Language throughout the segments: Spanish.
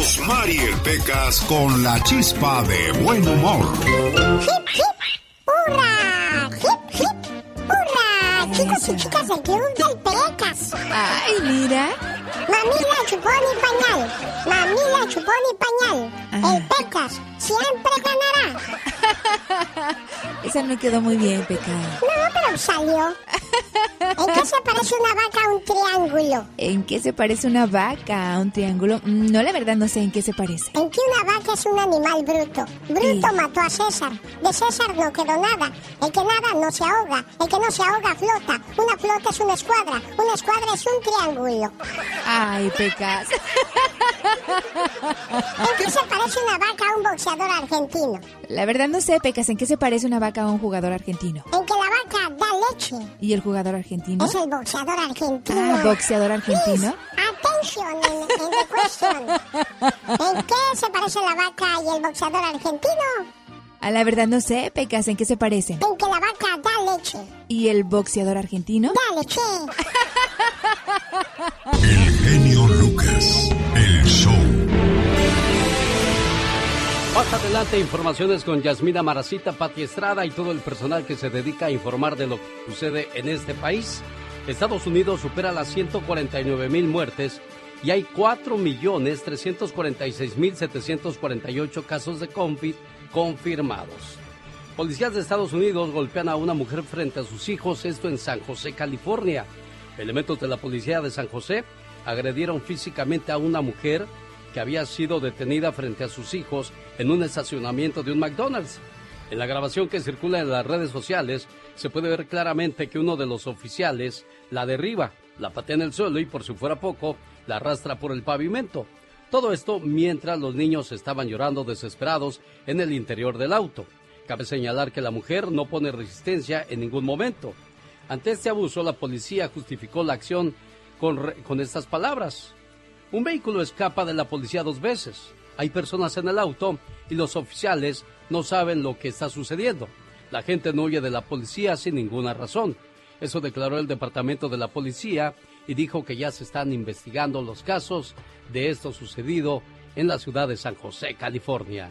Mariel Pecas con la chispa de buen humor. ¡Hip, hip! ¡Hurra! ¡Hip, hip! ¡Hurra! Chicos y chicas del club del Pecas. Ay, mira. Mamila, chupón y pañal. Mamila, chupón y pañal. El Pecas siempre ganará. Esa no quedó muy bien, Pecas. No, pero salió. ¿En qué se parece una vaca a un triángulo? ¿En qué se parece una vaca a un triángulo? Mm, No, la verdad no sé en qué se parece. En que una vaca es un animal bruto. Bruto Sí. mató a César. De César no quedó nada. El que nada no se ahoga. El que no se ahoga flota. Una flota es una escuadra. Una escuadra es un triángulo. Ay, Pecas. ¿En qué se parece una vaca a un boxeador argentino? La verdad no sé, Pecas, en qué se parece una vaca a un jugador argentino. En que la vaca da leche. ¿Y el jugador argentino? Es el boxeador argentino. Ah, boxeador argentino. Attention in, in the question. ¿En qué se parece la vaca y el boxeador argentino? A la verdad no sé, Pecas, en qué se parecen. En que la vaca da leche. ¿Y el boxeador argentino? Da leche. El genio Lucas. El show. Más adelante, informaciones con Yasmina Maracita, Pati Estrada y todo el personal que se dedica a informar de lo que sucede en este país. Estados Unidos supera las 149 mil muertes y hay 4.346.748 casos de COVID confirmados. Policías de Estados Unidos golpean a una mujer frente a sus hijos, esto en San José, California. Elementos de la policía de San José agredieron físicamente a una mujer que había sido detenida frente a sus hijos en un estacionamiento de un McDonald's. En la grabación que circula en las redes sociales se puede ver claramente que uno de los oficiales la derriba, la patea en el suelo y por si fuera poco, la arrastra por el pavimento. Todo esto mientras los niños estaban llorando desesperados en el interior del auto. Cabe señalar que la mujer no pone resistencia en ningún momento. Ante este abuso, la policía justificó la acción con, estas palabras. Un vehículo escapa de la policía dos veces. Hay personas en el auto y los oficiales no saben lo que está sucediendo. La gente no huye de la policía sin ninguna razón. Eso declaró el departamento de la policía y dijo que ya se están investigando los casos de esto sucedido en la ciudad de San José, California.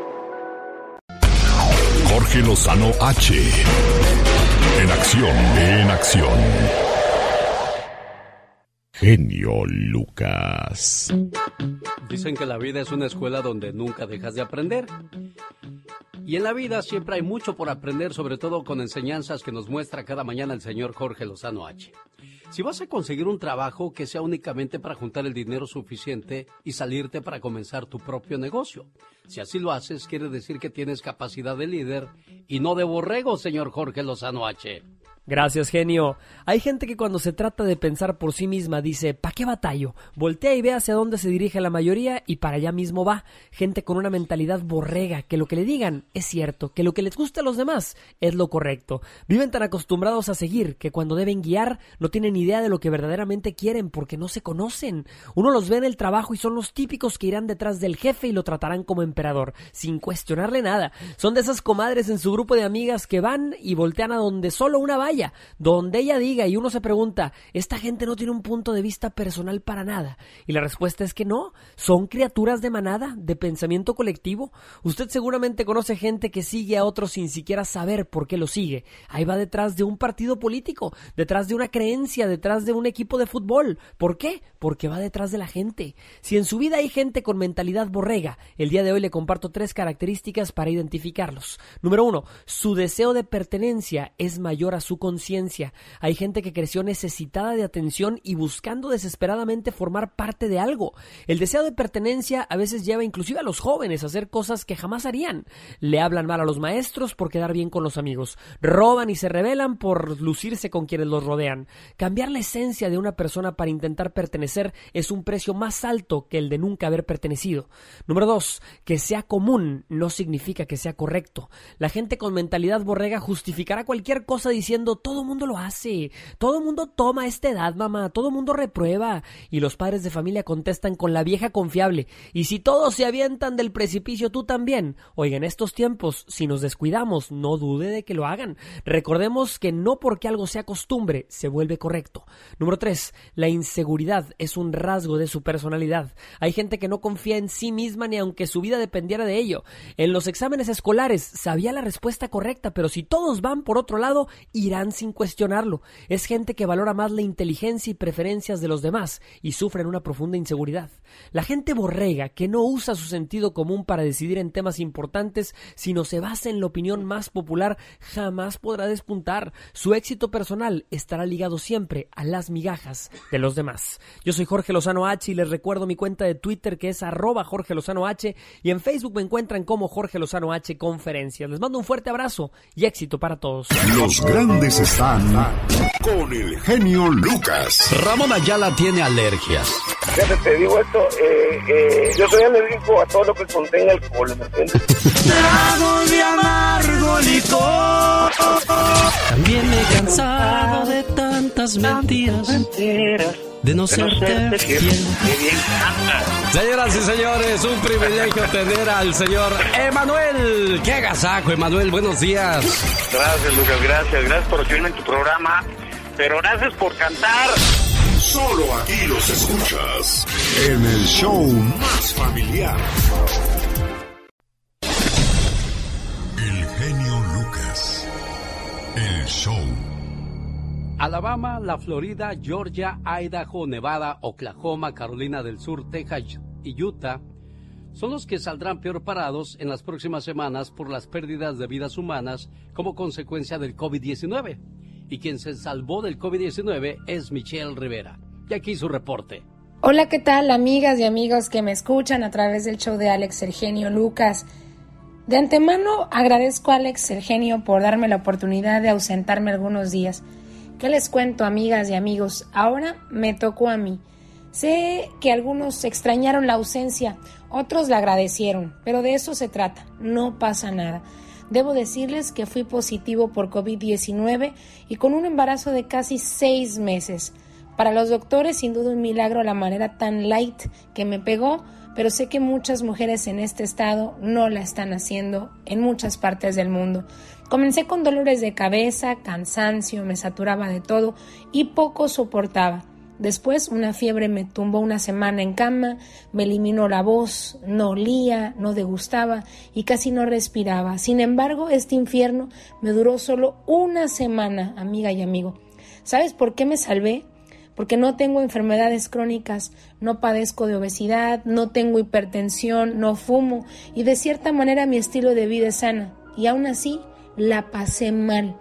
Jorge Lozano H. En acción, en acción. Genio Lucas. Dicen que la vida es una escuela donde nunca dejas de aprender. Y en la vida siempre hay mucho por aprender, sobre todo con enseñanzas que nos muestra cada mañana el señor Jorge Lozano H. Si vas a conseguir un trabajo que sea únicamente para juntar el dinero suficiente y salirte para comenzar tu propio negocio. Si así lo haces, quiere decir que tienes capacidad de líder y no de borrego, señor Jorge Lozano H. Gracias, genio. Hay gente que cuando se trata de pensar por sí misma dice, ¿pa' qué batallo? Voltea y ve hacia dónde se dirige la mayoría y para allá mismo va. Gente con una mentalidad borrega, que lo que le digan es cierto, que lo que les gusta a los demás es lo correcto. Viven tan acostumbrados a seguir que cuando deben guiar no tienen idea de lo que verdaderamente quieren porque no se conocen. Uno los ve en el trabajo y son los típicos que irán detrás del jefe y lo tratarán como emperador, sin cuestionarle nada. Son de esas comadres en su grupo de amigas que van y voltean a donde solo una donde ella diga y uno se pregunta, esta gente no tiene un punto de vista personal para nada. Y la respuesta es que no, son criaturas de manada, de pensamiento colectivo. Usted seguramente conoce gente que sigue a otros sin siquiera saber por qué lo sigue. Ahí va detrás de un partido político, detrás de una creencia, detrás de un equipo de fútbol. ¿Por qué? Porque va detrás de la gente. Si en su vida hay gente con mentalidad borrega, el día de hoy le comparto tres características para identificarlos. Número uno, su deseo de pertenencia es mayor a su conciencia. Hay gente que creció necesitada de atención y buscando desesperadamente formar parte de algo. El deseo de pertenencia a veces lleva inclusive a los jóvenes a hacer cosas que jamás harían. Le hablan mal a los maestros por quedar bien con los amigos. Roban y se rebelan por lucirse con quienes los rodean. Cambiar la esencia de una persona para intentar pertenecer es un precio más alto que el de nunca haber pertenecido. Número dos, que sea común no significa que sea correcto. La gente con mentalidad borrega justificará cualquier cosa diciendo todo mundo lo hace, todo mundo toma esta edad, mamá, todo mundo reprueba. Y los padres de familia contestan con la vieja confiable. Y si todos se avientan del precipicio, tú también. Oiga, en estos tiempos, si nos descuidamos, no dude de que lo hagan. Recordemos que no porque algo sea costumbre, se vuelve correcto. Número tres, la inseguridad es un rasgo de su personalidad. Hay gente que no confía en sí misma ni aunque su vida dependiera de ello. En los exámenes escolares sabía la respuesta correcta, pero si todos van por otro lado, sin cuestionarlo. Es gente que valora más la inteligencia y preferencias de los demás y sufren una profunda inseguridad. La gente borrega que no usa su sentido común para decidir en temas importantes, sino se basa en la opinión más popular, jamás podrá despuntar. Su éxito personal estará ligado siempre a las migajas de los demás. Yo soy Jorge Lozano H y les recuerdo mi cuenta de Twitter que es arroba Jorge Lozano H y en Facebook me encuentran como Jorge Lozano H Conferencias. Les mando un fuerte abrazo y éxito para todos. Los grandes están con el genio Lucas. Ramón Ayala tiene alergias. Fíjate, te digo esto, eh, eh, yo soy alérgico a todo lo que contenga alcohol, ¿me entiendes? Trago de amargo licor. También me he cansado de tantas mentiras. De no serte fiel. Señoras y señores, un privilegio tener al señor Emanuel. ¡Qué agasajo, Emanuel! Buenos días. Gracias, Lucas, gracias. Gracias por recibirme en tu programa. Pero gracias por cantar. Solo aquí los escuchas en el show más familiar. El genio Lucas. El show. Alabama, la Florida, Georgia, Idaho, Nevada, Oklahoma, Carolina del Sur, Texas y Utah son los que saldrán peor parados en las próximas semanas por las pérdidas de vidas humanas como consecuencia del COVID-19. Y quien se salvó del COVID-19 es Michelle Rivera. Y aquí su reporte. Hola, ¿qué tal amigas y amigos que me escuchan a través del show de Alex Sergenio Lucas? De antemano agradezco a Alex Sergenio por darme la oportunidad de ausentarme algunos días. ¿Qué les cuento, amigas y amigos? Ahora me tocó a mí. Sé que algunos extrañaron la ausencia, otros la agradecieron, pero de eso se trata, no pasa nada. Debo decirles que fui positivo por COVID-19 y con un embarazo de casi seis meses. Para los doctores, sin duda un milagro la manera tan light que me pegó, pero sé que muchas mujeres en este estado no la están haciendo en muchas partes del mundo. Comencé con dolores de cabeza, cansancio, me saturaba de todo y poco soportaba. Después una fiebre me tumbó una semana en cama, me eliminó la voz, no olía, no degustaba y casi no respiraba. Sin embargo, este infierno me duró solo una semana, amiga y amigo. ¿Sabes por qué me salvé? Porque no tengo enfermedades crónicas, no padezco de obesidad, no tengo hipertensión, no fumo y de cierta manera mi estilo de vida es sana. Y aún así la pasé mal.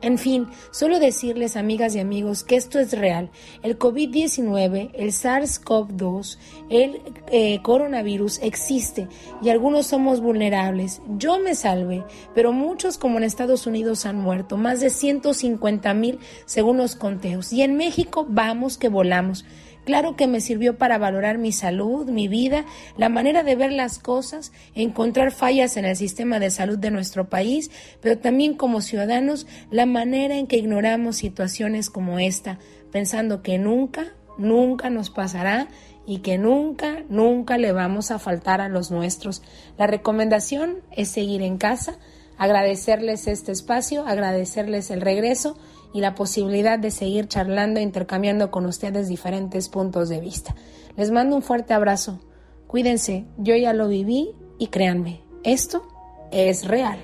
En fin, solo decirles, amigas y amigos, que esto es real. El COVID-19, el SARS-CoV-2, el eh, coronavirus existe y algunos somos vulnerables. Yo me salvé, pero muchos, como en Estados Unidos, han muerto, más de 150 mil según los conteos. Y en México vamos que volamos. Claro que me sirvió para valorar mi salud, mi vida, la manera de ver las cosas, encontrar fallas en el sistema de salud de nuestro país, pero también como ciudadanos la manera en que ignoramos situaciones como esta, pensando que nunca, nunca nos pasará y que nunca, nunca le vamos a faltar a los nuestros. La recomendación es seguir en casa, agradecerles este espacio, agradecerles el regreso y la posibilidad de seguir charlando e intercambiando con ustedes diferentes puntos de vista. Les mando un fuerte abrazo. Cuídense, yo ya lo viví y créanme, esto es real.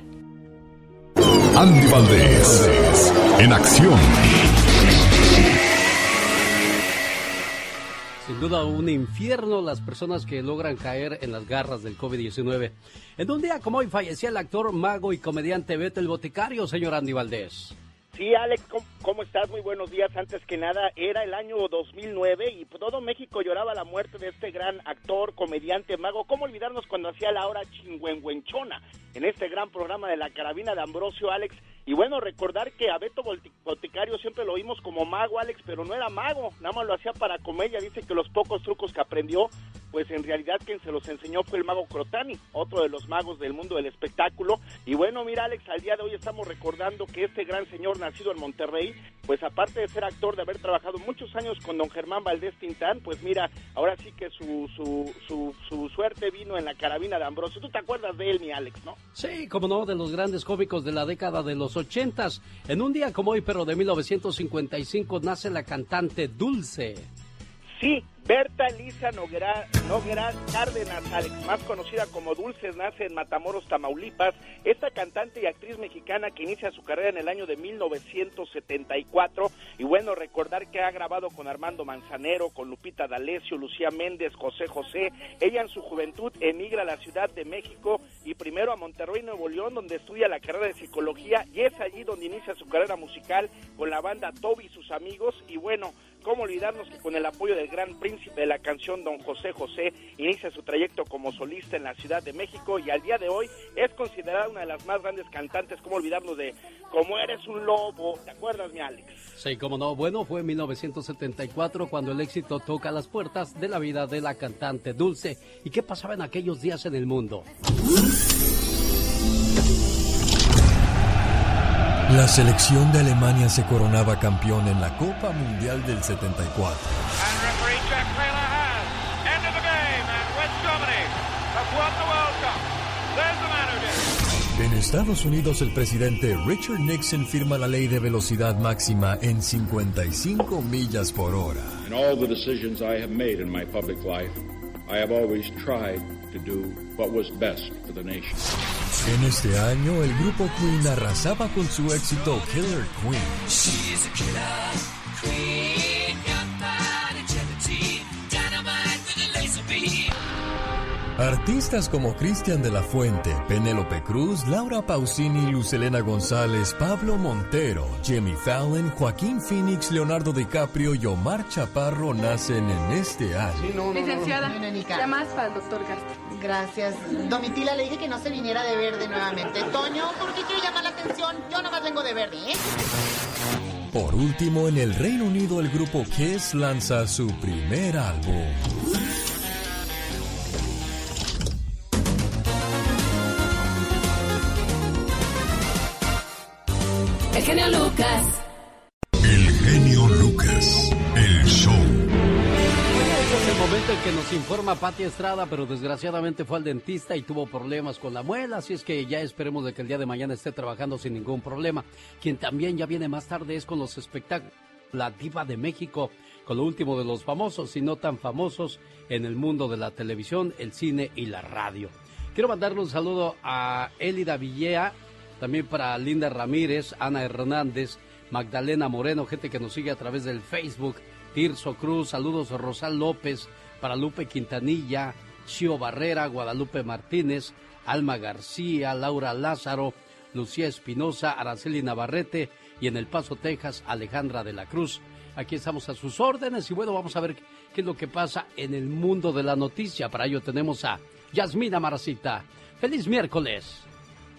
Andy Valdés, en acción. Sin duda un infierno las personas que logran caer en las garras del COVID-19. En un día como hoy fallecía el actor, mago y comediante Beto el Boticario, señor Andy Valdés. Sí, Alex, ¿cómo, estás? Muy buenos días. Antes que nada, era el año 2009 y todo México lloraba la muerte de este gran actor, comediante, mago. ¿Cómo olvidarnos cuando hacía la hora chingüengüenchona en este gran programa de la carabina de Ambrosio, Alex? Y bueno, recordar que a Beto Boticario siempre lo vimos como mago, Alex, pero no era mago, nada más lo hacía para comedia. Dice que los pocos trucos que aprendió, pues en realidad quien se los enseñó fue el mago Crotani, otro de los magos del mundo del espectáculo. Y bueno, mira, Alex, al día de hoy estamos recordando que este gran señor nacido en Monterrey, pues aparte de ser actor, de haber trabajado muchos años con don Germán Valdés Tintán, pues mira, ahora sí que su, su, su, su suerte vino en la carabina de Ambrosio. ¿Tú te acuerdas de él, mi Alex, no? Sí, como no, de los grandes cómicos de la década de los ochentas. En un día como hoy, pero de 1955, nace la cantante Dulce. Sí, Berta Elisa Noguera, Noguera Cárdenas, Alex, más conocida como Dulces, nace en Matamoros, Tamaulipas. Esta cantante y actriz mexicana que inicia su carrera en el año de 1974. Y bueno, recordar que ha grabado con Armando Manzanero, con Lupita D'Alessio, Lucía Méndez, José José. Ella en su juventud emigra a la Ciudad de México y primero a Monterrey, Nuevo León, donde estudia la carrera de psicología. Y es allí donde inicia su carrera musical con la banda Toby y sus amigos. Y bueno, cómo olvidarnos que con el apoyo del gran príncipe de la canción Don José José inicia su trayecto como solista en la Ciudad de México y al día de hoy es considerada una de las más grandes cantantes, cómo olvidarnos de Como eres un lobo, ¿te acuerdas mi Alex? Sí, cómo no, bueno, fue en 1974 cuando el éxito toca las puertas de la vida de la cantante Dulce. ¿Y qué pasaba en aquellos días en el mundo? La selección de Alemania se coronaba campeón en la Copa Mundial del 74. En Estados Unidos el presidente Richard Nixon firma la ley de velocidad máxima en 55 millas por hora. In all the decisions I have made in my public life, I have always tried to do what was best for the nation. En este año, el grupo Queen arrasaba con su éxito Killer Queen. Artistas como Cristian de la Fuente, Penélope Cruz, Laura Pausini, Lucelena González, Pablo Montero, Jimmy Fallon, Joaquín Phoenix, Leonardo DiCaprio y Omar Chaparro nacen en este año. Licenciada, llamadas para el doctor Garza. Gracias. Domitila, le dije que no se viniera de verde nuevamente. Toño, ¿por qué quiere llamar la atención? Yo nomás vengo de verde, ¿eh? Por último, en el Reino Unido el grupo Kiss lanza su primer álbum. Genio Lucas. El genio Lucas, el show. Este es el momento en que nos informa Pati Estrada, pero desgraciadamente fue al dentista y tuvo problemas con la muela, así es que ya esperemos de que el día de mañana esté trabajando sin ningún problema. Quien también ya viene más tarde es con los espectáculos, la diva de México, con lo último de los famosos y no tan famosos en el mundo de la televisión, el cine y la radio. Quiero mandarle un saludo a Elida Villea, también para Linda Ramírez, Ana Hernández, Magdalena Moreno, gente que nos sigue a través del Facebook, Tirso Cruz, saludos Rosal López, para Lupe Quintanilla, Chio Barrera, Guadalupe Martínez, Alma García, Laura Lázaro, Lucía Espinosa, Araceli Navarrete y en El Paso, Texas, Alejandra de la Cruz. Aquí estamos a sus órdenes y bueno, vamos a ver qué es lo que pasa en el mundo de la noticia. Para ello tenemos a Yasmina Maracita. ¡Feliz miércoles!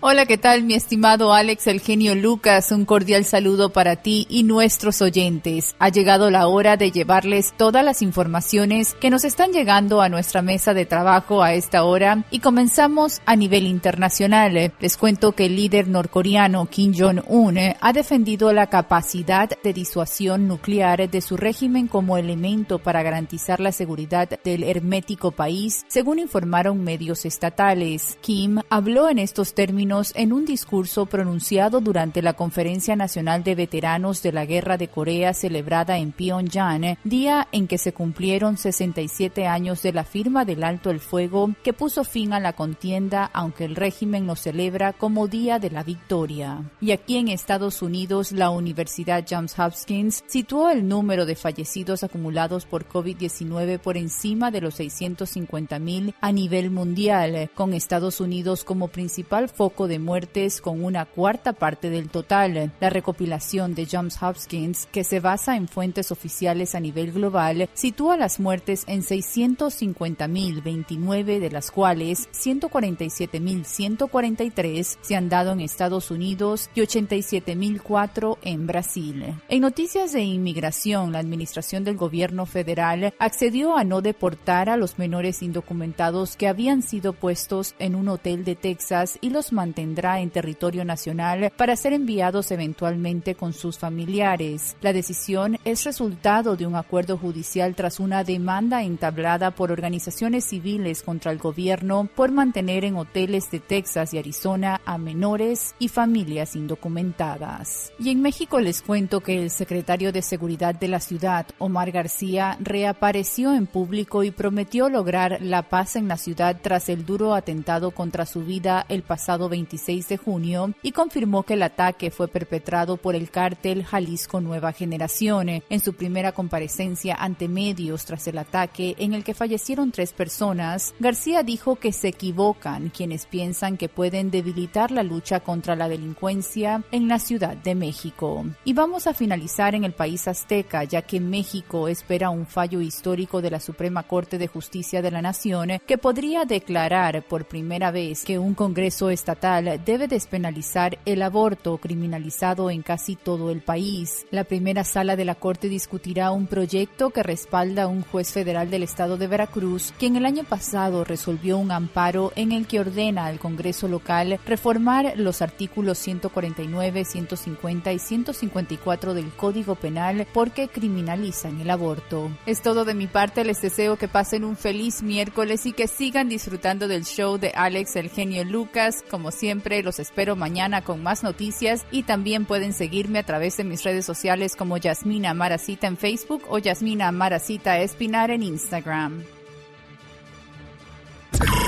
Hola, ¿qué tal mi estimado Alex, el genio Lucas? Un cordial saludo para ti y nuestros oyentes. Ha llegado la hora de llevarles todas las informaciones que nos están llegando a nuestra mesa de trabajo a esta hora y comenzamos a nivel internacional. Les cuento que el líder norcoreano Kim Jong-un ha defendido la capacidad de disuasión nuclear de su régimen como elemento para garantizar la seguridad del hermético país, según informaron medios estatales. Kim habló en estos términos en un discurso pronunciado durante la Conferencia Nacional de Veteranos de la Guerra de Corea celebrada en Pyongyang, día en que se cumplieron 67 años de la firma del alto el fuego que puso fin a la contienda, aunque el régimen lo celebra como Día de la Victoria. Y aquí en Estados Unidos, la Universidad Johns Hopkins situó el número de fallecidos acumulados por COVID-19 por encima de los 650 mil a nivel mundial, con Estados Unidos como principal foco de muertes con una cuarta parte del total. La recopilación de Johns Hopkins, que se basa en fuentes oficiales a nivel global, sitúa las muertes en 650.029, de las cuales 147.143 se han dado en Estados Unidos y 87.004 en Brasil. En noticias de inmigración, la administración del gobierno federal accedió a no deportar a los menores indocumentados que habían sido puestos en un hotel de Texas y los mantendrá en territorio nacional para ser enviados eventualmente con sus familiares. La decisión es resultado de un acuerdo judicial tras una demanda entablada por organizaciones civiles contra el gobierno por mantener en hoteles de Texas y Arizona a menores y familias indocumentadas. Y en México les cuento que el secretario de Seguridad de la ciudad, Omar García, reapareció en público y prometió lograr la paz en la ciudad tras el duro atentado contra su vida el pasado 26 de junio y confirmó que el ataque fue perpetrado por el cártel Jalisco Nueva Generación. En su primera comparecencia ante medios tras el ataque en el que fallecieron tres personas, García dijo que se equivocan quienes piensan que pueden debilitar la lucha contra la delincuencia en la Ciudad de México. Y vamos a finalizar en el país azteca, ya que México espera un fallo histórico de la Suprema Corte de Justicia de la Nación que podría declarar por primera vez que un Congreso estatal debe despenalizar el aborto criminalizado en casi todo el país. La primera sala de la Corte discutirá un proyecto que respalda a un juez federal del estado de Veracruz, quien el año pasado resolvió un amparo en el que ordena al Congreso local reformar los artículos 149, 150 y 154 del Código Penal porque criminalizan el aborto. Es todo de mi parte, les deseo que pasen un feliz miércoles y que sigan disfrutando del show de Alex el genio Lucas. Como siempre, los espero mañana con más noticias y también pueden seguirme a través de mis redes sociales como Yasmina Maracita en Facebook o Yasmina Maracita Espinar en Instagram.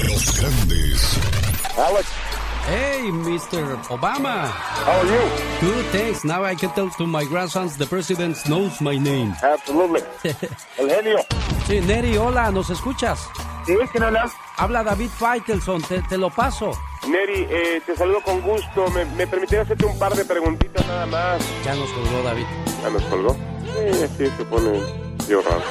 Los grandes. Alex. Hey, Mr. Obama. How are you? Good, thanks. Now I can tell to my grandsons the president knows my name. Absolutely. El genio. Sí, Neri, hola, ¿nos escuchas? ¿Sí? ¿Quién habla? Habla David Faitelson, te, te lo paso. Neri, eh, te saludo con gusto. ¿Me, me permitiría hacerte un par de preguntitas nada más? Ya nos colgó David. ¿Ya nos colgó? Sí, sí, se pone yo raro.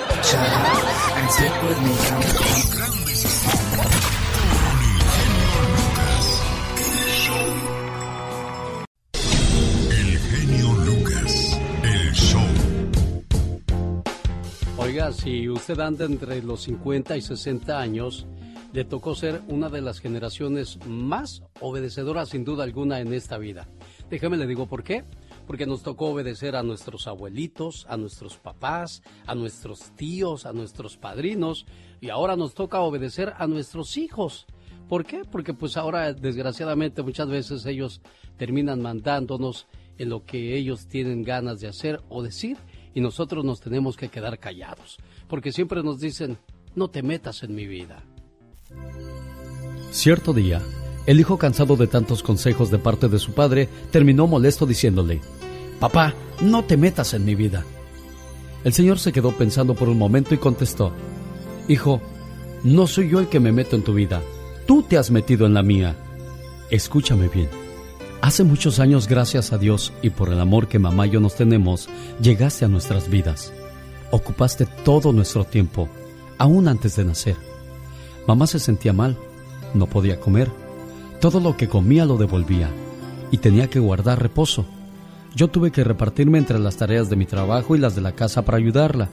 El genio Lucas. El show. Oiga, si usted anda entre los 50 y 60 años, le tocó ser una de las generaciones más obedecedoras sin duda alguna en esta vida. Déjame le digo por qué. Porque nos tocó obedecer a nuestros abuelitos, a nuestros papás, a nuestros tíos, a nuestros padrinos y ahora nos toca obedecer a nuestros hijos. ¿Por qué? Porque pues ahora desgraciadamente muchas veces ellos terminan mandándonos en lo que ellos tienen ganas de hacer o decir y nosotros nos tenemos que quedar callados. Porque siempre nos dicen, no te metas en mi vida. Cierto día, el hijo cansado de tantos consejos de parte de su padre terminó molesto diciéndole, Papá, no te metas en mi vida. El señor se quedó pensando por un momento y contestó, Hijo, no soy yo el que me meto en tu vida, tú te has metido en la mía. Escúchame bien. Hace muchos años, gracias a Dios y por el amor que mamá y yo nos tenemos, llegaste a nuestras vidas. Ocupaste todo nuestro tiempo, aún antes de nacer. Mamá se sentía mal, no podía comer. Todo lo que comía lo devolvía y tenía que guardar reposo. Yo tuve que repartirme entre las tareas de mi trabajo y las de la casa para ayudarla.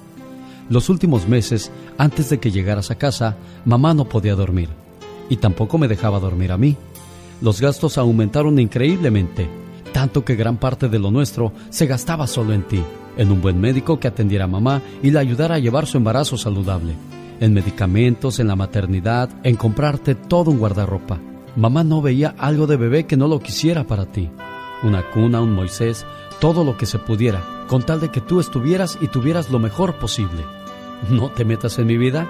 Los últimos meses, antes de que llegaras a casa, mamá no podía dormir y tampoco me dejaba dormir a mí. Los gastos aumentaron increíblemente, tanto que gran parte de lo nuestro se gastaba solo en ti, en un buen médico que atendiera a mamá y la ayudara a llevar su embarazo saludable, en medicamentos, en la maternidad, en comprarte todo un guardarropa. Mamá no veía algo de bebé que no lo quisiera para ti. Una cuna, un Moisés, todo lo que se pudiera, con tal de que tú estuvieras y tuvieras lo mejor posible. ¿No te metas en mi vida?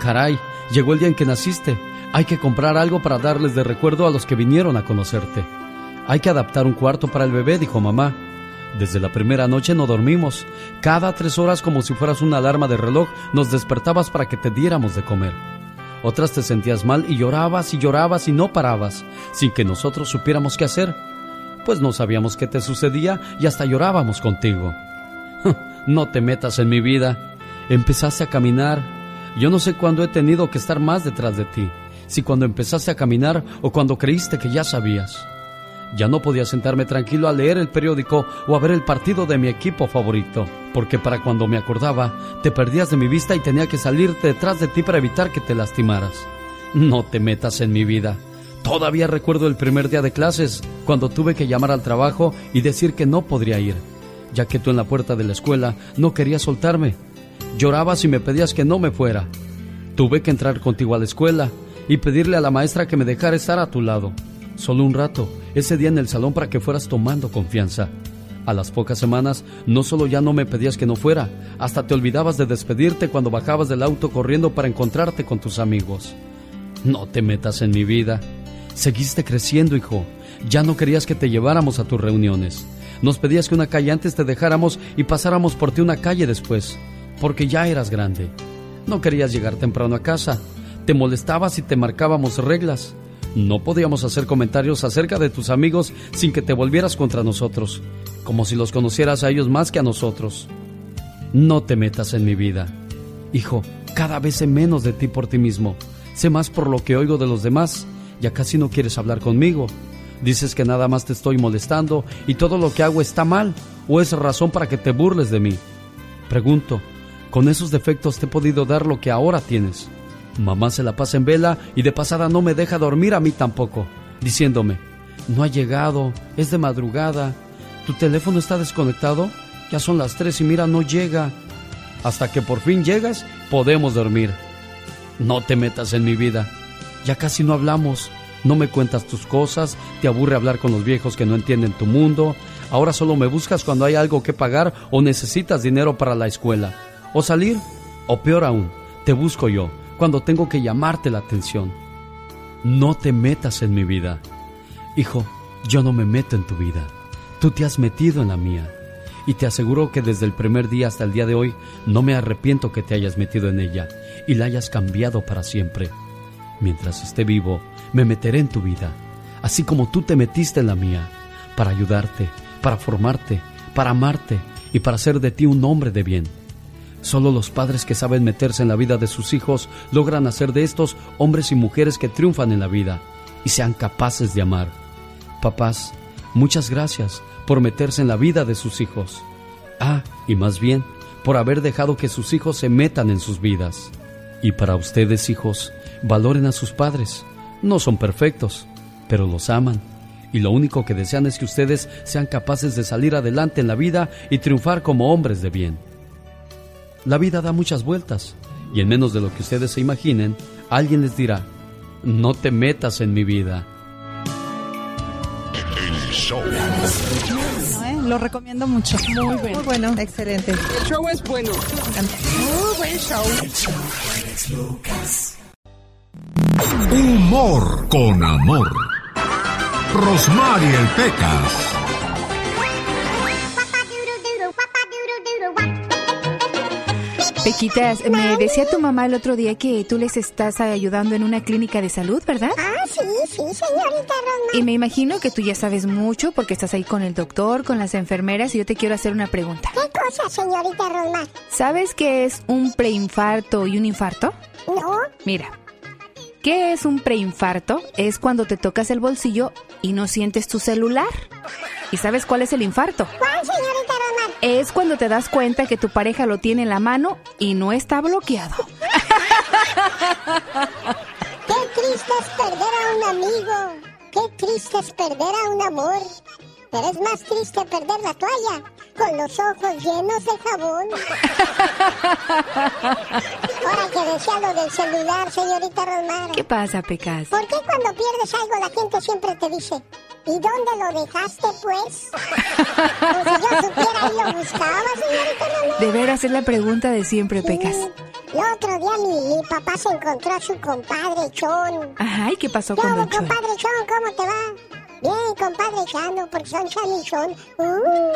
Caray, llegó el día en que naciste. Hay que comprar algo para darles de recuerdo a los que vinieron a conocerte. Hay que adaptar un cuarto para el bebé, dijo mamá. Desde la primera noche no dormimos. Cada tres horas, como si fueras una alarma de reloj, nos despertabas para que te diéramos de comer. Otras te sentías mal y llorabas y llorabas y no parabas, sin que nosotros supiéramos qué hacer, pues no sabíamos qué te sucedía y hasta llorábamos contigo. No te metas en mi vida. Empezaste a caminar. Yo no sé cuándo he tenido que estar más detrás de ti, si cuando empezaste a caminar o cuando creíste que ya sabías. Ya no podía sentarme tranquilo a leer el periódico o a ver el partido de mi equipo favorito, porque para cuando me acordaba, te perdías de mi vista y tenía que salir detrás de ti para evitar que te lastimaras. No te metas en mi vida. Todavía recuerdo el primer día de clases, cuando tuve que llamar al trabajo y decir que no podría ir, ya que tú en la puerta de la escuela no querías soltarme. Llorabas y me pedías que no me fuera. Tuve que entrar contigo a la escuela y pedirle a la maestra que me dejara estar a tu lado. Solo un rato, ese día en el salón para que fueras tomando confianza. A las pocas semanas, no solo ya no me pedías que no fuera, hasta te olvidabas de despedirte cuando bajabas del auto corriendo para encontrarte con tus amigos. No te metas en mi vida. Seguiste creciendo, hijo. Ya no querías que te lleváramos a tus reuniones. Nos pedías que una calle antes te dejáramos y pasáramos por ti una calle después, porque ya eras grande. No querías llegar temprano a casa. Te molestabas y te marcábamos reglas. No podíamos hacer comentarios acerca de tus amigos sin que te volvieras contra nosotros, como si los conocieras a ellos más que a nosotros. No te metas en mi vida. Hijo, cada vez sé menos de ti por ti mismo. Sé más por lo que oigo de los demás. Ya casi no quieres hablar conmigo. Dices que nada más te estoy molestando y todo lo que hago está mal o es razón para que te burles de mí. Pregunto, ¿con esos defectos te he podido dar lo que ahora tienes? Mamá se la pasa en vela y de pasada no me deja dormir a mí tampoco, diciéndome, no ha llegado, es de madrugada, tu teléfono está desconectado, ya son las tres y mira, no llega. Hasta que por fin llegas, podemos dormir. No te metas en mi vida, ya casi no hablamos, no me cuentas tus cosas, te aburre hablar con los viejos que no entienden tu mundo, ahora solo me buscas cuando hay algo que pagar o necesitas dinero para la escuela, o salir, o peor aún, te busco yo cuando tengo que llamarte la atención. No te metas en mi vida. Hijo, yo no me meto en tu vida. Tú te has metido en la mía. Y te aseguro que desde el primer día hasta el día de hoy no me arrepiento que te hayas metido en ella y la hayas cambiado para siempre. Mientras esté vivo, me meteré en tu vida, así como tú te metiste en la mía, para ayudarte, para formarte, para amarte y para hacer de ti un hombre de bien. Solo los padres que saben meterse en la vida de sus hijos logran hacer de estos hombres y mujeres que triunfan en la vida y sean capaces de amar. Papás, muchas gracias por meterse en la vida de sus hijos. Ah, y más bien, por haber dejado que sus hijos se metan en sus vidas. Y para ustedes, hijos, valoren a sus padres. No son perfectos, pero los aman. Y lo único que desean es que ustedes sean capaces de salir adelante en la vida y triunfar como hombres de bien. La vida da muchas vueltas y en menos de lo que ustedes se imaginen, alguien les dirá, no te metas en mi vida. El show. ¿eh? Lo recomiendo mucho. Muy bueno. Muy bueno. Excelente. El show es bueno. Muy buen show. Humor con amor. Rosmarie Pecas. Pequitas, me decía tu mamá el otro día que tú les estás ayudando en una clínica de salud, ¿verdad? Ah, sí, sí, señorita Rosmar. Y me imagino que tú ya sabes mucho porque estás ahí con el doctor, con las enfermeras y yo te quiero hacer una pregunta. ¿Qué cosa, señorita Rosmar? ¿Sabes qué es un preinfarto y un infarto? No. Mira, ¿qué es un preinfarto? Es cuando te tocas el bolsillo y no sientes tu celular. ¿Y sabes cuál es el infarto? ¿Cuál, señorita? Es cuando te das cuenta que tu pareja lo tiene en la mano y no está bloqueado. Qué triste es perder a un amigo. Qué triste es perder a un amor. Pero es más triste perder la toalla con los ojos llenos de jabón. Ahora que decía lo del celular, señorita Rosmar. ¿Qué pasa, Pecas? ¿Por qué cuando pierdes algo la gente siempre te dice, ¿y dónde lo dejaste, pues? Como si yo supiera y lo buscaba, señorita Rosmar. De veras es la pregunta de siempre, Pecas. El otro día mi, mi papá se encontró a su compadre Chon. Ajá, ¿y qué pasó ¿Qué con Don Chon? compadre Chon? ¿Cómo te va? Bien, compadre Chano, porque son Chan y Chon. Uh, uh.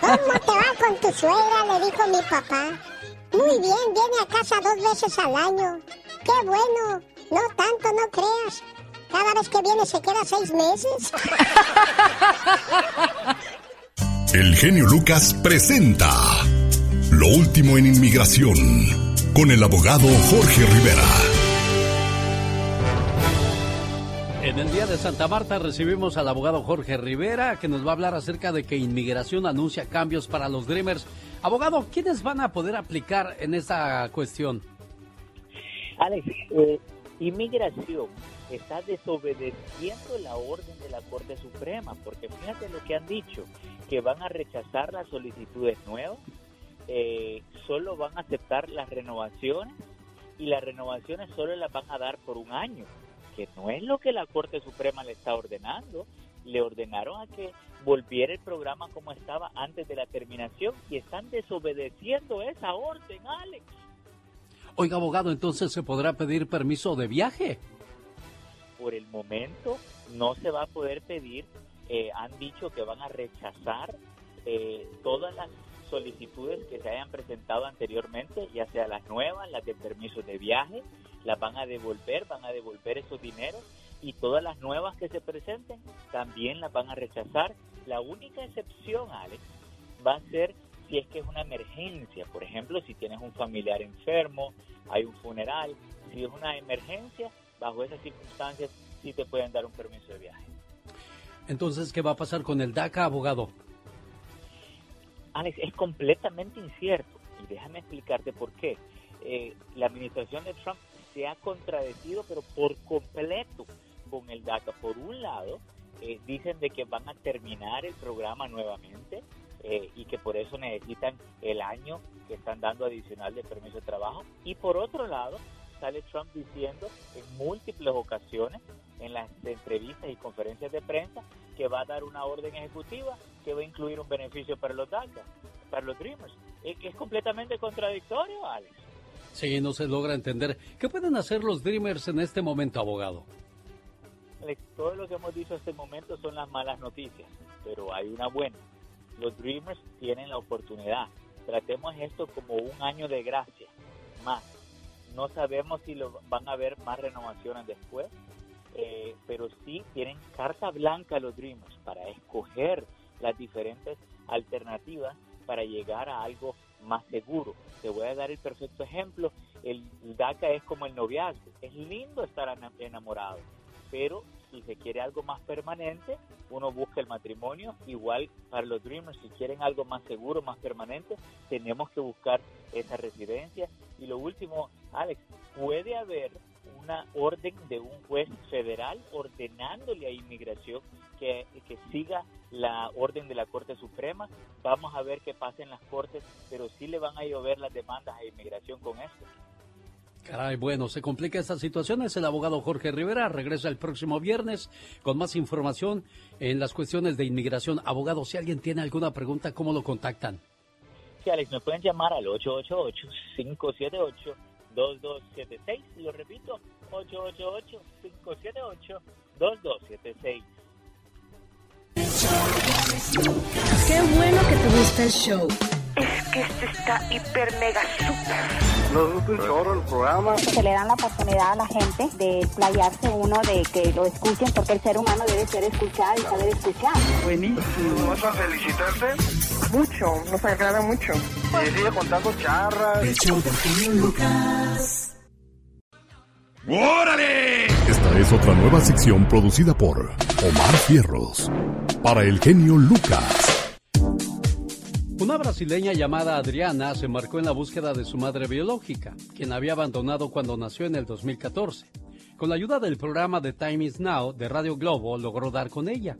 ¿Cómo te va con tu suegra? Le dijo mi papá. Muy bien, viene a casa dos veces al año. Qué bueno. No tanto, no creas. Cada vez que viene se queda seis meses. El genio Lucas presenta Lo último en inmigración con el abogado Jorge Rivera. En el día de Santa Marta recibimos al abogado Jorge Rivera que nos va a hablar acerca de que inmigración anuncia cambios para los Dreamers. Abogado, ¿quiénes van a poder aplicar en esta cuestión? Alex, eh, inmigración está desobedeciendo la orden de la Corte Suprema, porque fíjate lo que han dicho, que van a rechazar las solicitudes nuevas, eh, solo van a aceptar las renovaciones y las renovaciones solo las van a dar por un año, que no es lo que la Corte Suprema le está ordenando. Le ordenaron a que volviera el programa como estaba antes de la terminación y están desobedeciendo esa orden, Alex. Oiga, abogado, entonces se podrá pedir permiso de viaje. por el momento no se va a poder pedir. Eh, han dicho que van a rechazar eh, todas las solicitudes que se hayan presentado anteriormente, ya sea las nuevas, las de permisos de viaje, las van a devolver, van a devolver esos dineros y todas las nuevas que se presenten también las van a rechazar. La única excepción, Alex, va a ser si es que es una emergencia. Por ejemplo, si tienes un familiar enfermo, hay un funeral, si es una emergencia, bajo esas circunstancias sí te pueden dar un permiso de viaje. Entonces, ¿qué va a pasar con el DACA, abogado? Alex, es completamente incierto y déjame explicarte por qué. Eh, la administración de Trump se ha contradecido, pero por completo con el DACA. Por un lado, eh, dicen de que van a terminar el programa nuevamente eh, y que por eso necesitan el año que están dando adicional de permiso de trabajo. Y por otro lado, sale Trump diciendo en múltiples ocasiones en las entrevistas y conferencias de prensa que va a dar una orden ejecutiva que va a incluir un beneficio para los DACA, para los Dreamers. Es que es completamente contradictorio, Alex. Sí, no se logra entender. ¿Qué pueden hacer los Dreamers en este momento, abogado? Alex, todo lo que hemos dicho hasta el momento son las malas noticias, pero hay una buena. Los Dreamers tienen la oportunidad. Tratemos esto como un año de gracia, más. No sabemos si lo, van a haber más renovaciones después, eh, pero sí tienen carta blanca los Dreamers para escoger las diferentes alternativas para llegar a algo más seguro. Te voy a dar el perfecto ejemplo. El DACA es como el noviazgo. Es lindo estar ena- enamorado, pero si se quiere algo más permanente, uno busca el matrimonio. Igual para los Dreamers, si quieren algo más seguro, más permanente, tenemos que buscar esa residencia. Y lo último, Alex, puede haber una orden de un juez federal ordenándole a inmigración que, que siga la orden de la Corte Suprema. Vamos a ver qué pasa en las Cortes, pero sí le van a llover las demandas a inmigración con esto. Caray, bueno, se complica esta situación. Es el abogado Jorge Rivera. Regresa el próximo viernes con más información en las cuestiones de inmigración. Abogado, si alguien tiene alguna pregunta, ¿cómo lo contactan? Sí, Alex, me pueden llamar al 888-578-2276. Lo repito, 888-578-2276. Qué bueno que te gusta el show. Es que este está hiper mega super. Nos gusta un chorro el programa. Se le dan la oportunidad a la gente de playarse uno, de que lo escuchen, porque el ser humano debe ser escuchado y saber escuchar. Buenísimo. ¿Vas a felicitarte? Mucho, nos agrada mucho. Y sigue contando charras. El show genio Lucas. ¡Órale! Esta es otra nueva sección producida por Omar Fierros. Para el genio Lucas. Una brasileña llamada Adriana se marcó en la búsqueda de su madre biológica, quien había abandonado cuando nació en el 2014. Con la ayuda del programa The Time Is Now de Radio Globo logró dar con ella,